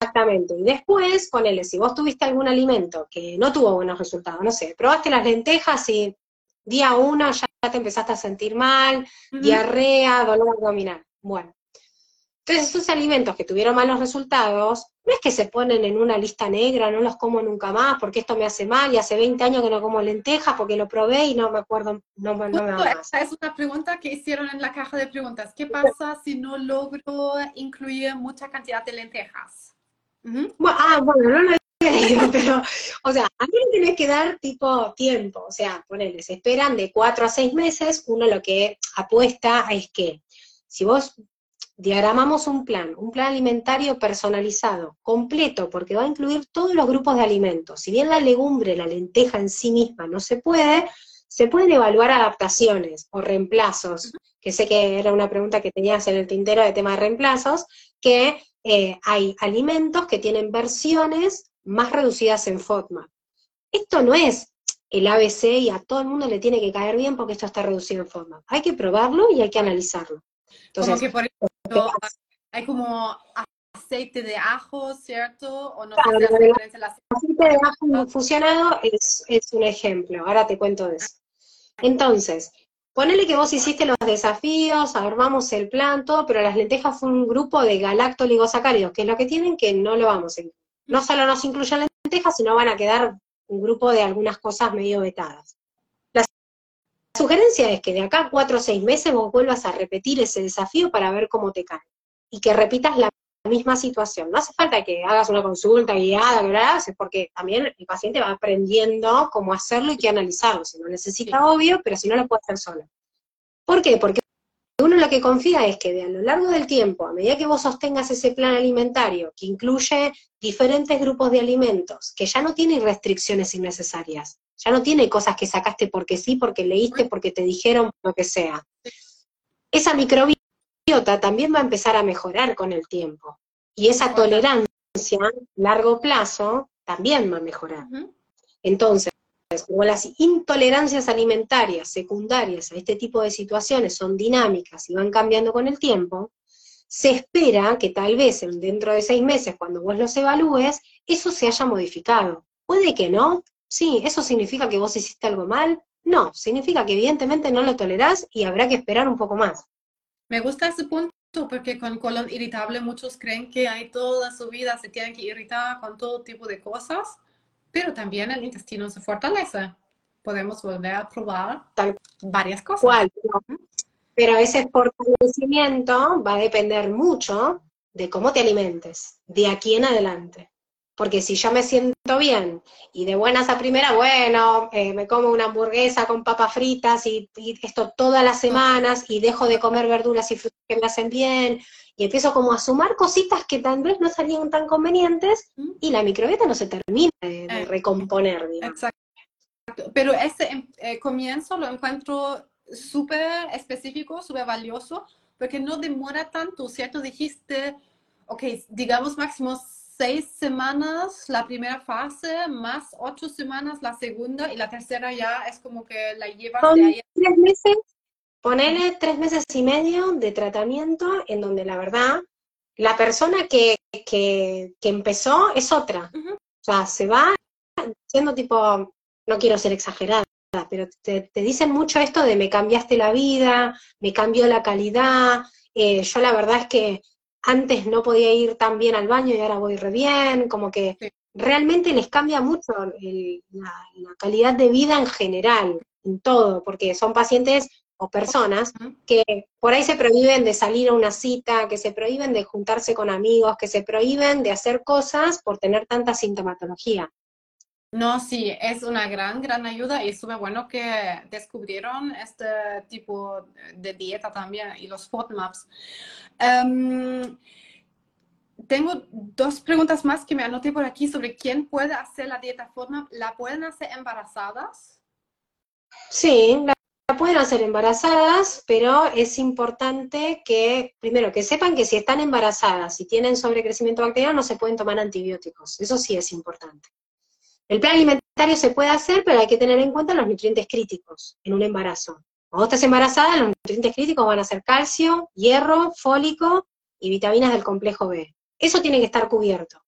Exactamente. Y después, ponele, si vos tuviste algún alimento que no tuvo buenos resultados, no sé, probaste las lentejas y día uno ya te empezaste a sentir mal, diarrea, dolor abdominal. Bueno. Entonces, esos alimentos que tuvieron malos resultados, no es que se ponen en una lista negra, no los como nunca más porque esto me hace mal y hace 20 años que no como lentejas porque lo probé y no me acuerdo, no, no me Esa es una pregunta que hicieron en la caja de preguntas. ¿Qué pasa si no logro incluir mucha cantidad de lentejas? ah, bueno, no lo había leído, pero, o sea, a mí le tenés que dar tipo tiempo, o sea, ponele, se esperan de cuatro a seis meses, uno lo que apuesta es que si vos diagramamos un plan, un plan alimentario personalizado, completo, porque va a incluir todos los grupos de alimentos. Si bien la legumbre, la lenteja en sí misma no se puede, se pueden evaluar adaptaciones o reemplazos, que sé que era una pregunta que tenías en el tintero de tema de reemplazos, que eh, hay alimentos que tienen versiones más reducidas en FODMAP. Esto no es el ABC y a todo el mundo le tiene que caer bien porque esto está reducido en FODMAP. Hay que probarlo y hay que analizarlo. Entonces, como que por ejemplo, hay como aceite de ajo, ¿cierto? O no el aceite de ajo fusionado es, es un ejemplo. Ahora te cuento de eso. Entonces, Ponele que vos hiciste los desafíos, armamos el plan, todo, pero las lentejas fue un grupo de galactoligosacáridos, que es lo que tienen que no lo vamos a incluir. No solo nos incluyen lentejas, sino van a quedar un grupo de algunas cosas medio vetadas. La sugerencia es que de acá a cuatro o seis meses vos vuelvas a repetir ese desafío para ver cómo te cae. Y que repitas la misma situación. No hace falta que hagas una consulta guiada, que es porque también el paciente va aprendiendo cómo hacerlo y qué analizarlo. Si no necesita, obvio, pero si no, lo puede hacer solo. ¿Por qué? Porque uno lo que confía es que de a lo largo del tiempo, a medida que vos sostengas ese plan alimentario, que incluye diferentes grupos de alimentos, que ya no tiene restricciones innecesarias, ya no tiene cosas que sacaste porque sí, porque leíste, porque te dijeron, lo que sea. Esa microbiota también va a empezar a mejorar con el tiempo. Y esa tolerancia a largo plazo también va a mejorar. Entonces, como las intolerancias alimentarias secundarias a este tipo de situaciones son dinámicas y van cambiando con el tiempo, se espera que tal vez dentro de seis meses, cuando vos los evalúes, eso se haya modificado. Puede que no. Sí, ¿eso significa que vos hiciste algo mal? No, significa que evidentemente no lo tolerás y habrá que esperar un poco más. Me gusta ese punto porque con colon irritable muchos creen que hay toda su vida se tienen que irritar con todo tipo de cosas, pero también el intestino se fortalece. Podemos volver a probar varias cosas. Pero ese fortalecimiento va a depender mucho de cómo te alimentes, de aquí en adelante. Porque si yo me siento bien y de buenas a primera, bueno, eh, me como una hamburguesa con papas fritas y, esto todas las semanas y dejo de comer verduras y frutas que me hacen bien y empiezo como a sumar cositas que tal vez no salían tan convenientes y la microbiota no se termina de, eh, recomponer. Exacto. Pero ese em, eh, comienzo lo encuentro súper específico, súper valioso, porque no demora tanto, ¿cierto? Dijiste, ok, digamos máximo seis semanas la primera fase, más ocho semanas la segunda, y la tercera ya es como que la llevas de ahí. Tres meses, ponele tres meses y medio de tratamiento en donde la verdad, la persona que, que, empezó es otra. O sea, se va siendo tipo, no quiero ser exagerada, pero te, dicen mucho esto de me cambiaste la vida, me cambió la calidad. Eh, yo la verdad es que antes no podía ir tan bien al baño y ahora voy re bien, como que realmente les cambia mucho la, calidad de vida en general, en todo, porque son pacientes o personas que por ahí se prohíben de salir a una cita, que se prohíben de juntarse con amigos, que se prohíben de hacer cosas por tener tanta sintomatología. No, sí, es una gran, gran ayuda y es súper bueno que descubrieron este tipo de dieta también y los FODMAPs. Em, tengo dos preguntas más que me anoté por aquí sobre quién puede hacer la dieta FODMAP. ¿La pueden hacer embarazadas? Sí, la pueden hacer embarazadas, pero es importante que, primero, que sepan que si están embarazadas y tienen sobrecrecimiento bacteriano, no se pueden tomar antibióticos. Eso sí es importante. El plan alimentario se puede hacer, pero hay que tener en cuenta los nutrientes críticos en un embarazo. Cuando estás embarazada, los nutrientes críticos van a ser calcio, hierro, fólico y vitaminas del complejo B. Eso tiene que estar cubierto.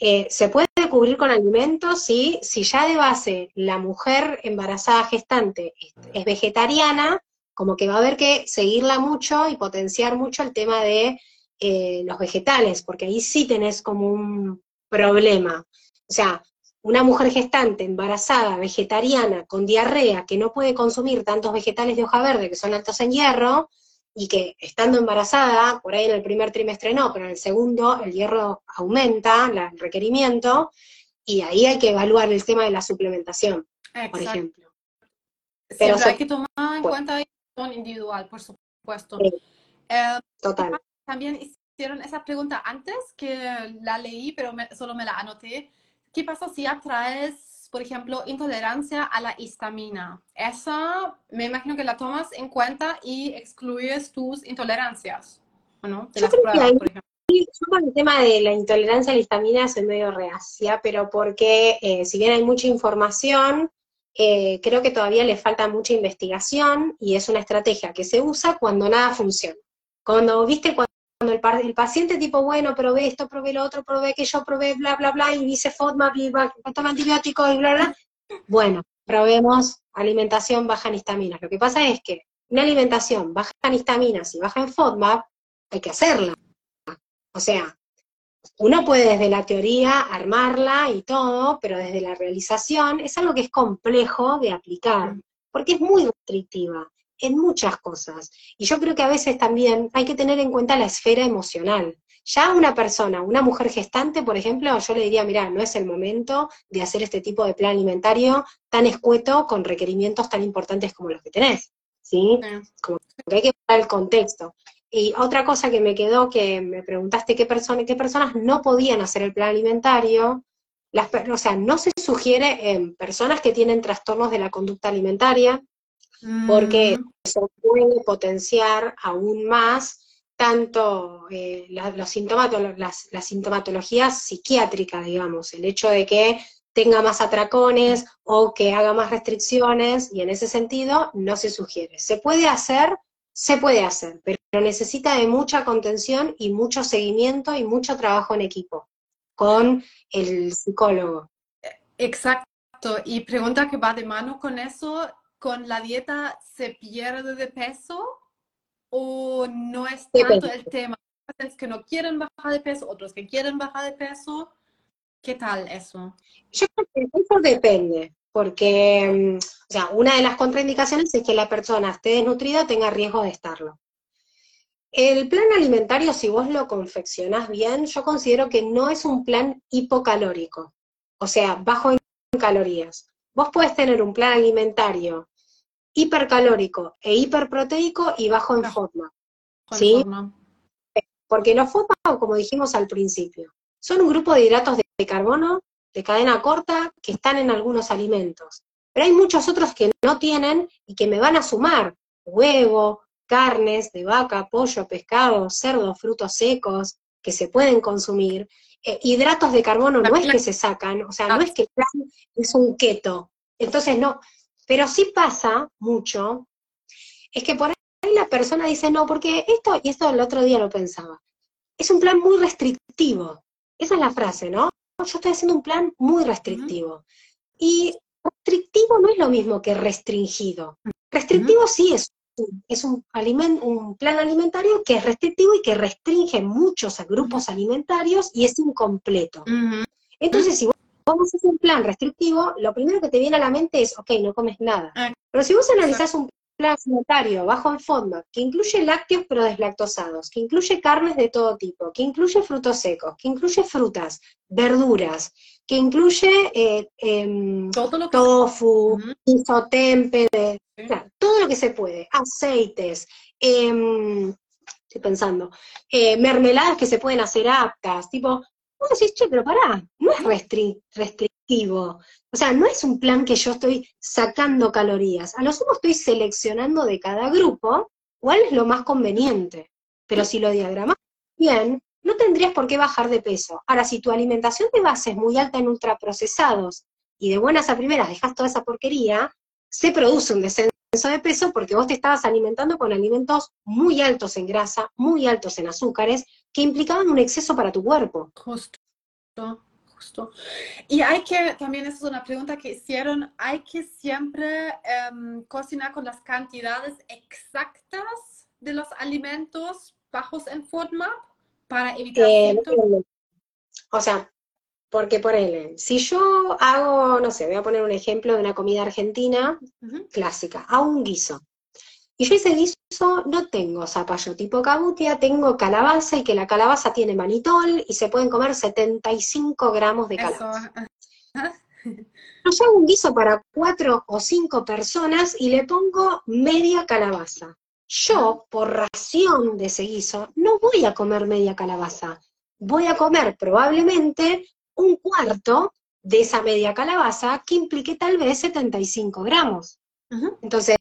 Eh, se puede cubrir con alimentos, sí, si ya de base la mujer embarazada gestante es vegetariana, como que va a haber que seguirla mucho y potenciar mucho el tema de eh, los vegetales, porque ahí sí tenés como un problema. O sea, una mujer gestante, embarazada, vegetariana, con diarrea, que no puede consumir tantos vegetales de hoja verde que son altos en hierro, y que estando embarazada, por ahí en el primer trimestre no, pero en el segundo el hierro aumenta, el requerimiento, y ahí hay que evaluar el tema de la suplementación, por ejemplo. Pero hay que tomar en cuenta la individual, por supuesto. Eh, total. También hicieron esa pregunta antes, que la leí, pero solo me la anoté ¿Qué pasa si atraes, por ejemplo, intolerancia a la histamina? Esa, me imagino que la tomas en cuenta y excluyes tus intolerancias, ¿no? De las pruebas, por ejemplo. Yo con el tema de la intolerancia a la histamina soy medio reacia, pero porque eh, si bien hay mucha información, eh, creo que todavía le falta mucha investigación y es una estrategia que se usa cuando nada funciona. Cuando, viste, cuando cuando el, paciente tipo, bueno, probé esto, probé lo otro, probé que yo probé bla, bla, bla, y dice FODMAP, y toma antibióticos y bla, bla, bueno, probemos alimentación baja en histaminas. Lo que pasa es que una alimentación baja en histaminas y baja en FODMAP, hay que hacerla. O sea, uno puede desde la teoría armarla y todo, pero desde la realización es algo que es complejo de aplicar, porque es muy restrictiva en muchas cosas. Y yo creo que a veces también hay que tener en cuenta la esfera emocional. Ya una persona, una mujer gestante, por ejemplo, yo le diría, mira, no es el momento de hacer este tipo de plan alimentario tan escueto con requerimientos tan importantes como los que tenés, ¿sí? Como que hay que ver el contexto. Y otra cosa que me quedó, que me preguntaste qué, persona, qué personas no podían hacer el plan alimentario, las, o sea, no se sugiere en personas que tienen trastornos de la conducta alimentaria, porque mm. eso puede potenciar aún más tanto eh, la, los las, la sintomatología psiquiátrica, digamos, el hecho de que tenga más atracones o que haga más restricciones, y en ese sentido no se sugiere. ¿Se puede hacer? Se puede hacer, pero necesita de mucha contención y mucho seguimiento y mucho trabajo en equipo con el psicólogo. Exacto, y pregunta que va de mano con eso, con la dieta se pierde de peso o no es tanto el tema? Es que no quieren bajar de peso, otros que quieren bajar de peso. ¿Qué tal eso? Yo creo que eso depende, porque mm, o sea, una de las contraindicaciones es que la persona esté desnutrida tenga riesgo de estarlo. El plan alimentario, si vos lo confeccionás bien, yo considero que no es un plan hipocalórico, o sea, bajo en calorías. Vos puedes tener un plan alimentario hipercalórico e hiperproteico y bajo en FODMAP. ¿Sí? Porque los FODMAP, como dijimos al principio, son un grupo de hidratos de carbono de cadena corta que están en algunos alimentos. Pero hay muchos otros que no tienen y que me van a sumar huevo, carnes de vaca, pollo, pescado, cerdo, frutos secos que se pueden consumir. Eh, hidratos de carbono no es que se sacan, o sea, no es que es un keto. Entonces, no, pero sí pasa mucho, es que por ahí la persona dice, no, porque esto, y esto el otro día lo pensaba, es un plan muy restrictivo. Esa es la frase, ¿no? Yo estoy haciendo un plan muy restrictivo. Y restrictivo no es lo mismo que restringido. Restringido sí es, es un, un plan alimentario que es restrictivo y que restringe muchos grupos alimentarios y es incompleto. Entonces, si vos vos haces un plan restrictivo, lo primero que te viene a la mente es, ok, no comes nada. Ah, pero si vos analizás un plan alimentario bajo en FODMAP, que incluye lácteos pero deslactosados, que incluye carnes de todo tipo, que incluye frutos secos, que incluye frutas, verduras, que incluye eh, em, Todo lo que tofu, isotempe, Sí. claro, todo lo que se puede, aceites, em, estoy pensando, eh, mermeladas que se pueden hacer aptas, tipo, vos decís, che, pero pará, no es restri- restrictivo, o sea, no es un plan que yo estoy sacando calorías, a lo sumo estoy seleccionando de cada grupo cuál es lo más conveniente, pero si lo diagramas bien, no tendrías por qué bajar de peso. Ahora, si tu alimentación de base es muy alta en ultraprocesados y de buenas a primeras dejas toda esa porquería, se produce un descenso de peso porque vos te estabas alimentando con alimentos muy altos en grasa, muy altos en azúcares, que implicaban un exceso para tu cuerpo. Justo, justo. Y hay que, también esa es una pregunta que hicieron, hay que siempre em, cocinar con las cantidades exactas de los alimentos bajos en FODMAP para evitar Eh, o sea, porque ponele, si yo hago, no sé, voy a poner un ejemplo de una comida argentina clásica, hago un guiso. Y yo ese guiso no tengo zapallo tipo cabutia, tengo calabaza y que la calabaza tiene manitol y se pueden comer 75 gramos de calabaza. Yo hago un guiso para cuatro o cinco personas y le pongo media calabaza. Yo, por ración de ese guiso, no voy a comer media calabaza. Voy a comer probablemente un cuarto de esa media calabaza que implique tal vez 75 gramos. Entonces,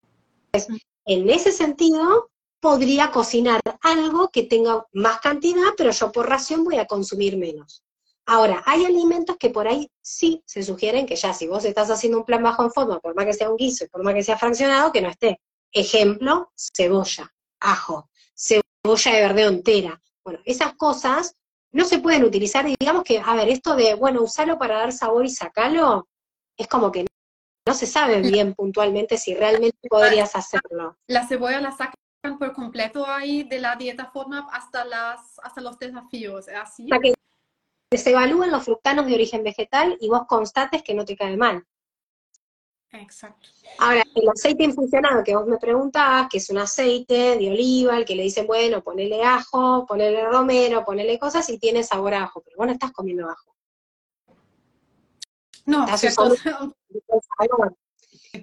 en ese sentido, podría cocinar algo que tenga más cantidad, pero yo por ración voy a consumir menos. Ahora, hay alimentos que por ahí sí se sugieren que ya si vos estás haciendo un plan bajo en forma, por más que sea un guiso por más que sea fraccionado, que no esté. Ejemplo, cebolla, ajo, cebolla de verdeo entera. Bueno, esas cosas no se pueden utilizar, y digamos que, a ver, esto de, bueno, usarlo para dar sabor y sacarlo, es como que no se sabe bien puntualmente si realmente podrías hacerlo. La cebolla la sacan por completo ahí de la dieta FODMAP hasta, las, hasta los desafíos, ¿es así? O sea, que se evalúen los fructanos de origen vegetal y vos constates que no te cae mal. Exacto. Ahora, el aceite infusionado que vos me preguntabas, que es un aceite de oliva, el que le dicen, bueno, ponele ajo, ponele romero, ponele cosas y tiene sabor a ajo, pero vos no estás comiendo ajo. No, sabor.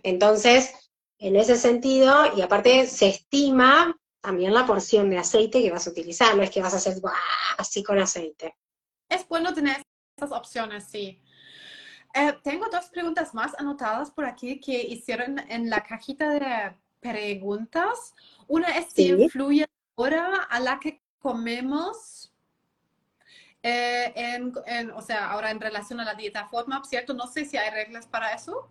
Entonces, en ese sentido, y aparte se estima también la porción de aceite que vas a utilizar, no es que vas a hacer así con aceite. Es bueno tener esas opciones, sí. Eh, tengo dos preguntas más anotadas por aquí que hicieron en la cajita de preguntas. Una es si Sí. influye la hora a la que comemos, eh, en, en- o sea, ahora en relación a la dieta FODMAP, ¿cierto? No sé si hay reglas para eso.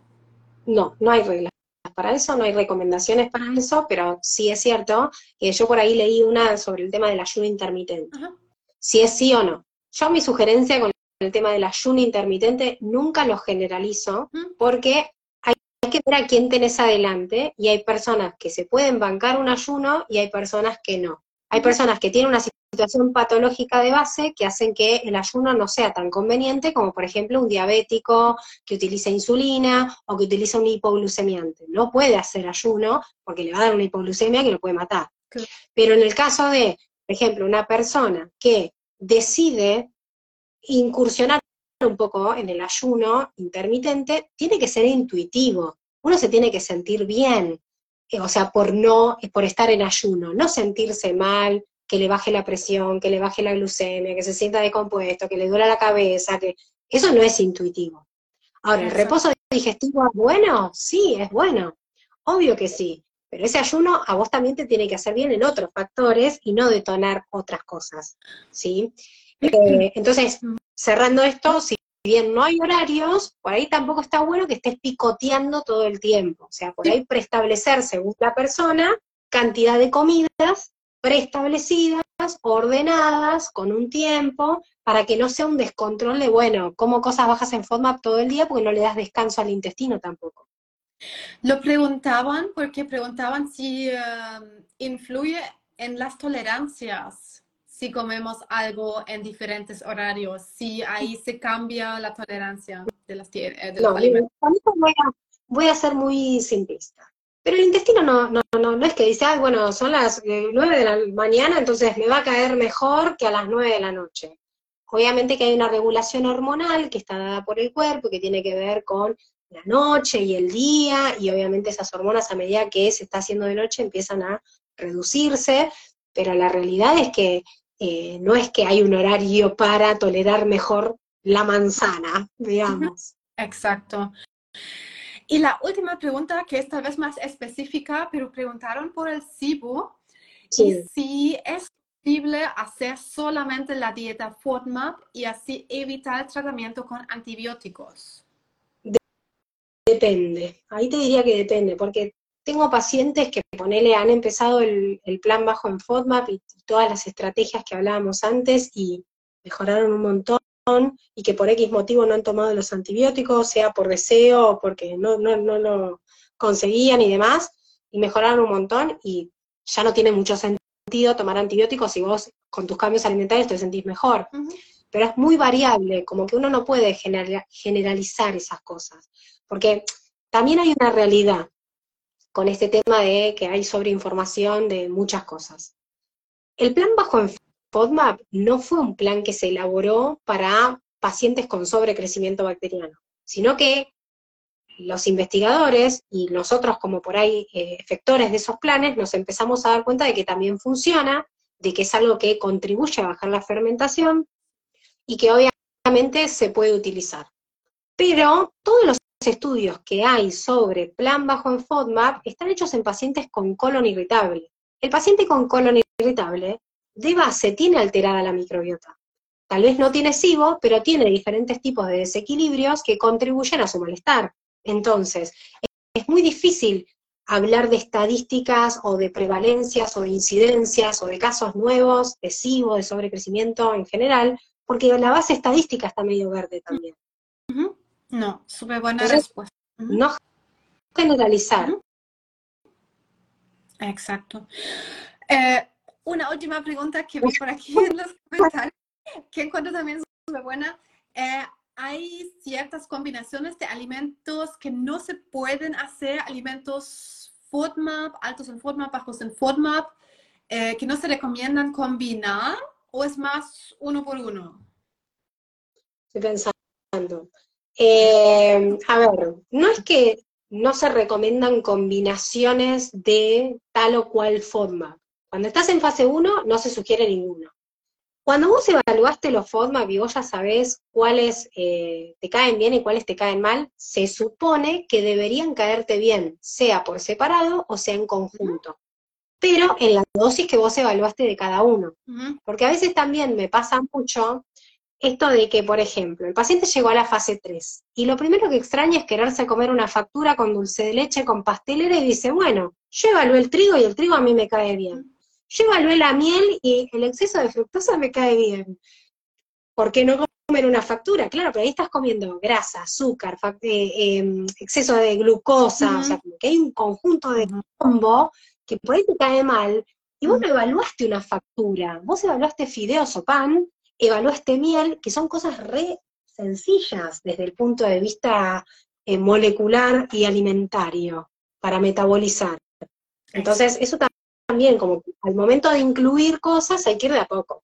No, no hay reglas para eso, no hay recomendaciones para eso, pero sí es cierto que yo por ahí leí una sobre el tema del ayuno intermitente. Ajá. Si es sí o no. Yo mi sugerencia con el tema del ayuno intermitente nunca lo generalizo porque hay, hay que ver a quién tenés adelante y hay personas que se pueden bancar un ayuno y hay personas que no. Hay personas que tienen una situación patológica de base que hacen que el ayuno no sea tan conveniente como por ejemplo un diabético que utiliza insulina o que utiliza un hipoglucemiante. No puede hacer ayuno porque le va a dar una hipoglucemia que lo puede matar. Pero en el caso de, por ejemplo, una persona que decide incursionar un poco en el ayuno intermitente, tiene que ser intuitivo. Uno se tiene que sentir bien, eh, o sea, por no, por estar en ayuno, no sentirse mal, que le baje la presión, que le baje la glucemia, que se sienta descompuesto, que le duela la cabeza, que eso no es intuitivo. Ahora, ¿el reposo digestivo es bueno? Sí, es bueno. Obvio que sí. Pero ese ayuno a vos también te tiene que hacer bien en otros factores y no detonar otras cosas. ¿Sí? Eh, entonces, cerrando esto, si bien no hay horarios, por ahí tampoco está bueno que estés picoteando todo el tiempo. O sea, por ahí preestablecer según la persona cantidad de comidas preestablecidas, ordenadas, con un tiempo, para que no sea un descontrol de, bueno, como cosas bajas en FODMAP todo el día porque no le das descanso al intestino tampoco. Lo preguntaban porque preguntaban si eh, influye en las tolerancias si comemos algo en diferentes horarios, si ahí se cambia la tolerancia de, las, eh, de los No, alimentos. a, voy a ser muy simplista. Pero el intestino no, no, no, no es que dice, "Ay, bueno, son las eh, 9 de la mañana, entonces me va a caer mejor que a las 9 de la noche. obviamente que hay una regulación hormonal que está dada por el cuerpo, que tiene que ver con la noche y el día, y obviamente esas hormonas a medida que se está haciendo de noche empiezan a reducirse, pero la realidad es que eh, no es que hay un horario para tolerar mejor la manzana, digamos. Exacto. Y la última pregunta, que es tal vez más específica, pero preguntaron por el SIBO, y si es posible hacer solamente la dieta FODMAP y así evitar el tratamiento con antibióticos. Depende, ahí te diría que depende, porque tengo pacientes que, ponele, han empezado el, plan bajo en FODMAP y, todas las estrategias que hablábamos antes y mejoraron un montón y que por X motivo no han tomado los antibióticos, sea por deseo o porque no, no, no lo conseguían y demás, y mejoraron un montón y ya no tiene mucho sentido tomar antibióticos si vos con tus cambios alimentarios te sentís mejor. Pero es muy variable, como que uno no puede generalizar esas cosas, porque también hay una realidad con este tema de que hay sobreinformación de muchas cosas. El plan bajo en FODMAP no fue un plan que se elaboró para pacientes con sobrecrecimiento bacteriano, sino que los investigadores y nosotros como por ahí eh, efectores de esos planes nos empezamos a dar cuenta de que también funciona, de que es algo que contribuye a bajar la fermentación y que obviamente se puede utilizar. Pero todos los estudios que hay sobre plan bajo en FODMAP están hechos en pacientes con colon irritable. El paciente con colon irritable, de base, tiene alterada la microbiota. Tal vez no tiene SIBO, pero tiene diferentes tipos de desequilibrios que contribuyen a su malestar. Entonces, es muy difícil hablar de estadísticas o de prevalencias o de incidencias o de casos nuevos de SIBO, de sobrecrecimiento en general, porque la base estadística está medio verde también. No, súper buena respuesta. No generalizar. Exacto. Eh, una última pregunta que vi por aquí en los comentarios, que encuentro también súper buena. Eh, hay ciertas combinaciones de alimentos que no se pueden hacer, alimentos FODMAP, altos en FODMAP, bajos en FODMAP, eh, que no se recomiendan combinar, o es más uno por uno? Estoy pensando. Eh, a ver, no es que no se recomiendan combinaciones de tal o cual forma. Cuando estás en fase 1 no se sugiere ninguno. Cuando vos evaluaste los FODMAP y vos ya sabés cuáles eh, te caen bien y cuáles te caen mal, se supone que deberían caerte bien, sea por separado o sea en conjunto. Pero en la dosis que vos evaluaste de cada uno. Porque a veces también me pasa mucho esto de que, por ejemplo, el paciente llegó a la fase 3 y lo primero que extraña es quererse comer una factura con dulce de leche, con pastelera y dice, bueno, yo evalué el trigo y el trigo a mí me cae bien. Yo evalué la miel y el exceso de fructosa me cae bien. ¿Por qué no comer una factura? Claro, pero ahí estás comiendo grasa, azúcar, eh, em, exceso de glucosa, o sea, que hay un conjunto de combo que por ahí te cae mal, y vos no evaluaste una factura, vos evaluaste fideos o pan, evaluaste miel, que son cosas re sencillas desde el punto de vista eh, molecular y alimentario para metabolizar. Entonces, eso también, como al momento de incluir cosas, hay que ir de a poco.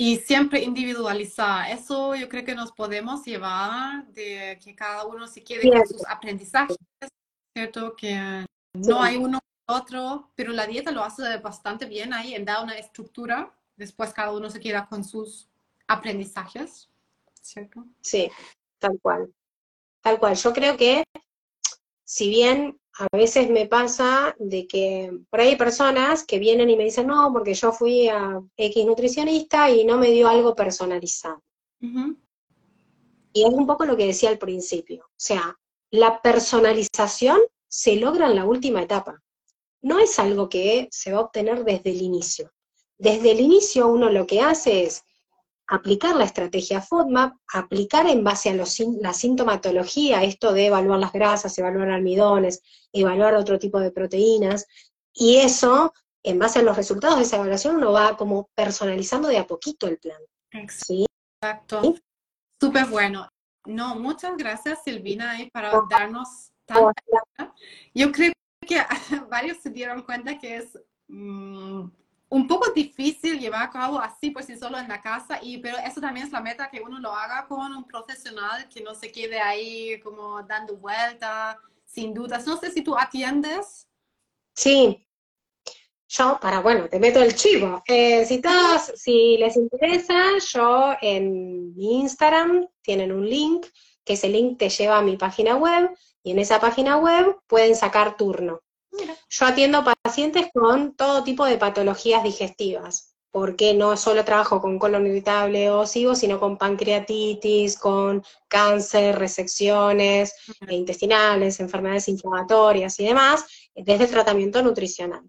Y siempre individualizar. Eso yo creo que nos podemos llevar de que cada uno se quede con sus aprendizajes, ¿cierto? Que no hay uno otro, pero la dieta lo hace bastante bien ahí en dar una estructura después cada uno se queda con sus aprendizajes, ¿cierto? Sí, tal cual. Tal cual. Yo creo que, si bien a veces me pasa de que por ahí hay personas que vienen y me dicen, no, porque yo fui a X nutricionista y no me dio algo personalizado. Y es un poco lo que decía al principio. O sea, la personalización se logra en la última etapa. No es algo que se va a obtener desde el inicio. Desde el inicio uno lo que hace es aplicar la estrategia FODMAP, aplicar en base a la sintomatología, esto de evaluar las grasas, evaluar almidones, evaluar otro tipo de proteínas, y eso, en base a los resultados de esa evaluación, uno va como personalizando de a poquito el plan. Exacto. Súper bueno. No, muchas gracias Silvina para darnos tanta... Yo creo que varios se dieron cuenta que es... Mm, un poco difícil llevar a cabo así por sí solo en la casa, y, pero eso también es la meta, que uno lo haga con un profesional, que no se quede ahí como dando vuelta, sin dudas. No sé si tú atiendes. Sí. Yo, para, bueno, te meto el chivo. Eh, si todos, si les interesa, yo en mi Instagram tienen un link, que ese link te lleva a mi página web, y en esa página web pueden sacar turno. Yo atiendo pacientes con todo tipo de patologías digestivas, porque no solo trabajo con colon irritable o SIBO, sino con pancreatitis, con cáncer, resecciones intestinales, enfermedades inflamatorias y demás, desde el tratamiento nutricional.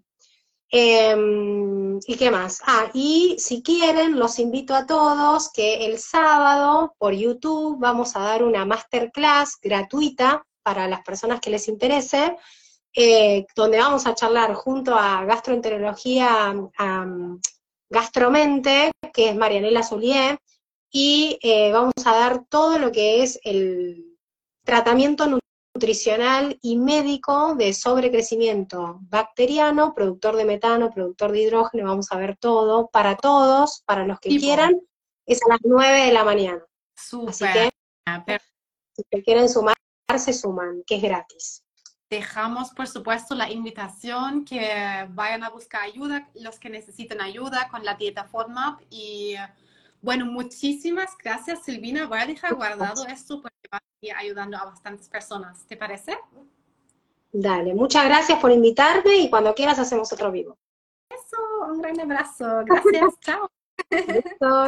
Em, ¿Y qué más? Ah, y si quieren, los invito a todos que el sábado por YouTube vamos a dar una masterclass gratuita para las personas que les interese, eh, donde vamos a charlar junto a gastroenterología Gastromente, que es Marianela Zulier, y eh, vamos a dar todo lo que es el tratamiento nutricional y médico de sobrecrecimiento bacteriano, productor de metano, productor de hidrógeno, vamos a ver todo, para todos, para los que quieran, es a las 9 de la mañana. Así que, si quieren sumar, se suman, que es gratis. Dejamos, por supuesto, la invitación que vayan a buscar ayuda, los que necesiten ayuda con la dieta FODMAP. Y bueno, muchísimas gracias, Silvina. Voy a dejar guardado esto porque va a ir ayudando a bastantes personas. ¿Te parece? Dale, muchas gracias por invitarme y cuando quieras hacemos otro vivo. Eso, un gran abrazo. Gracias, chao.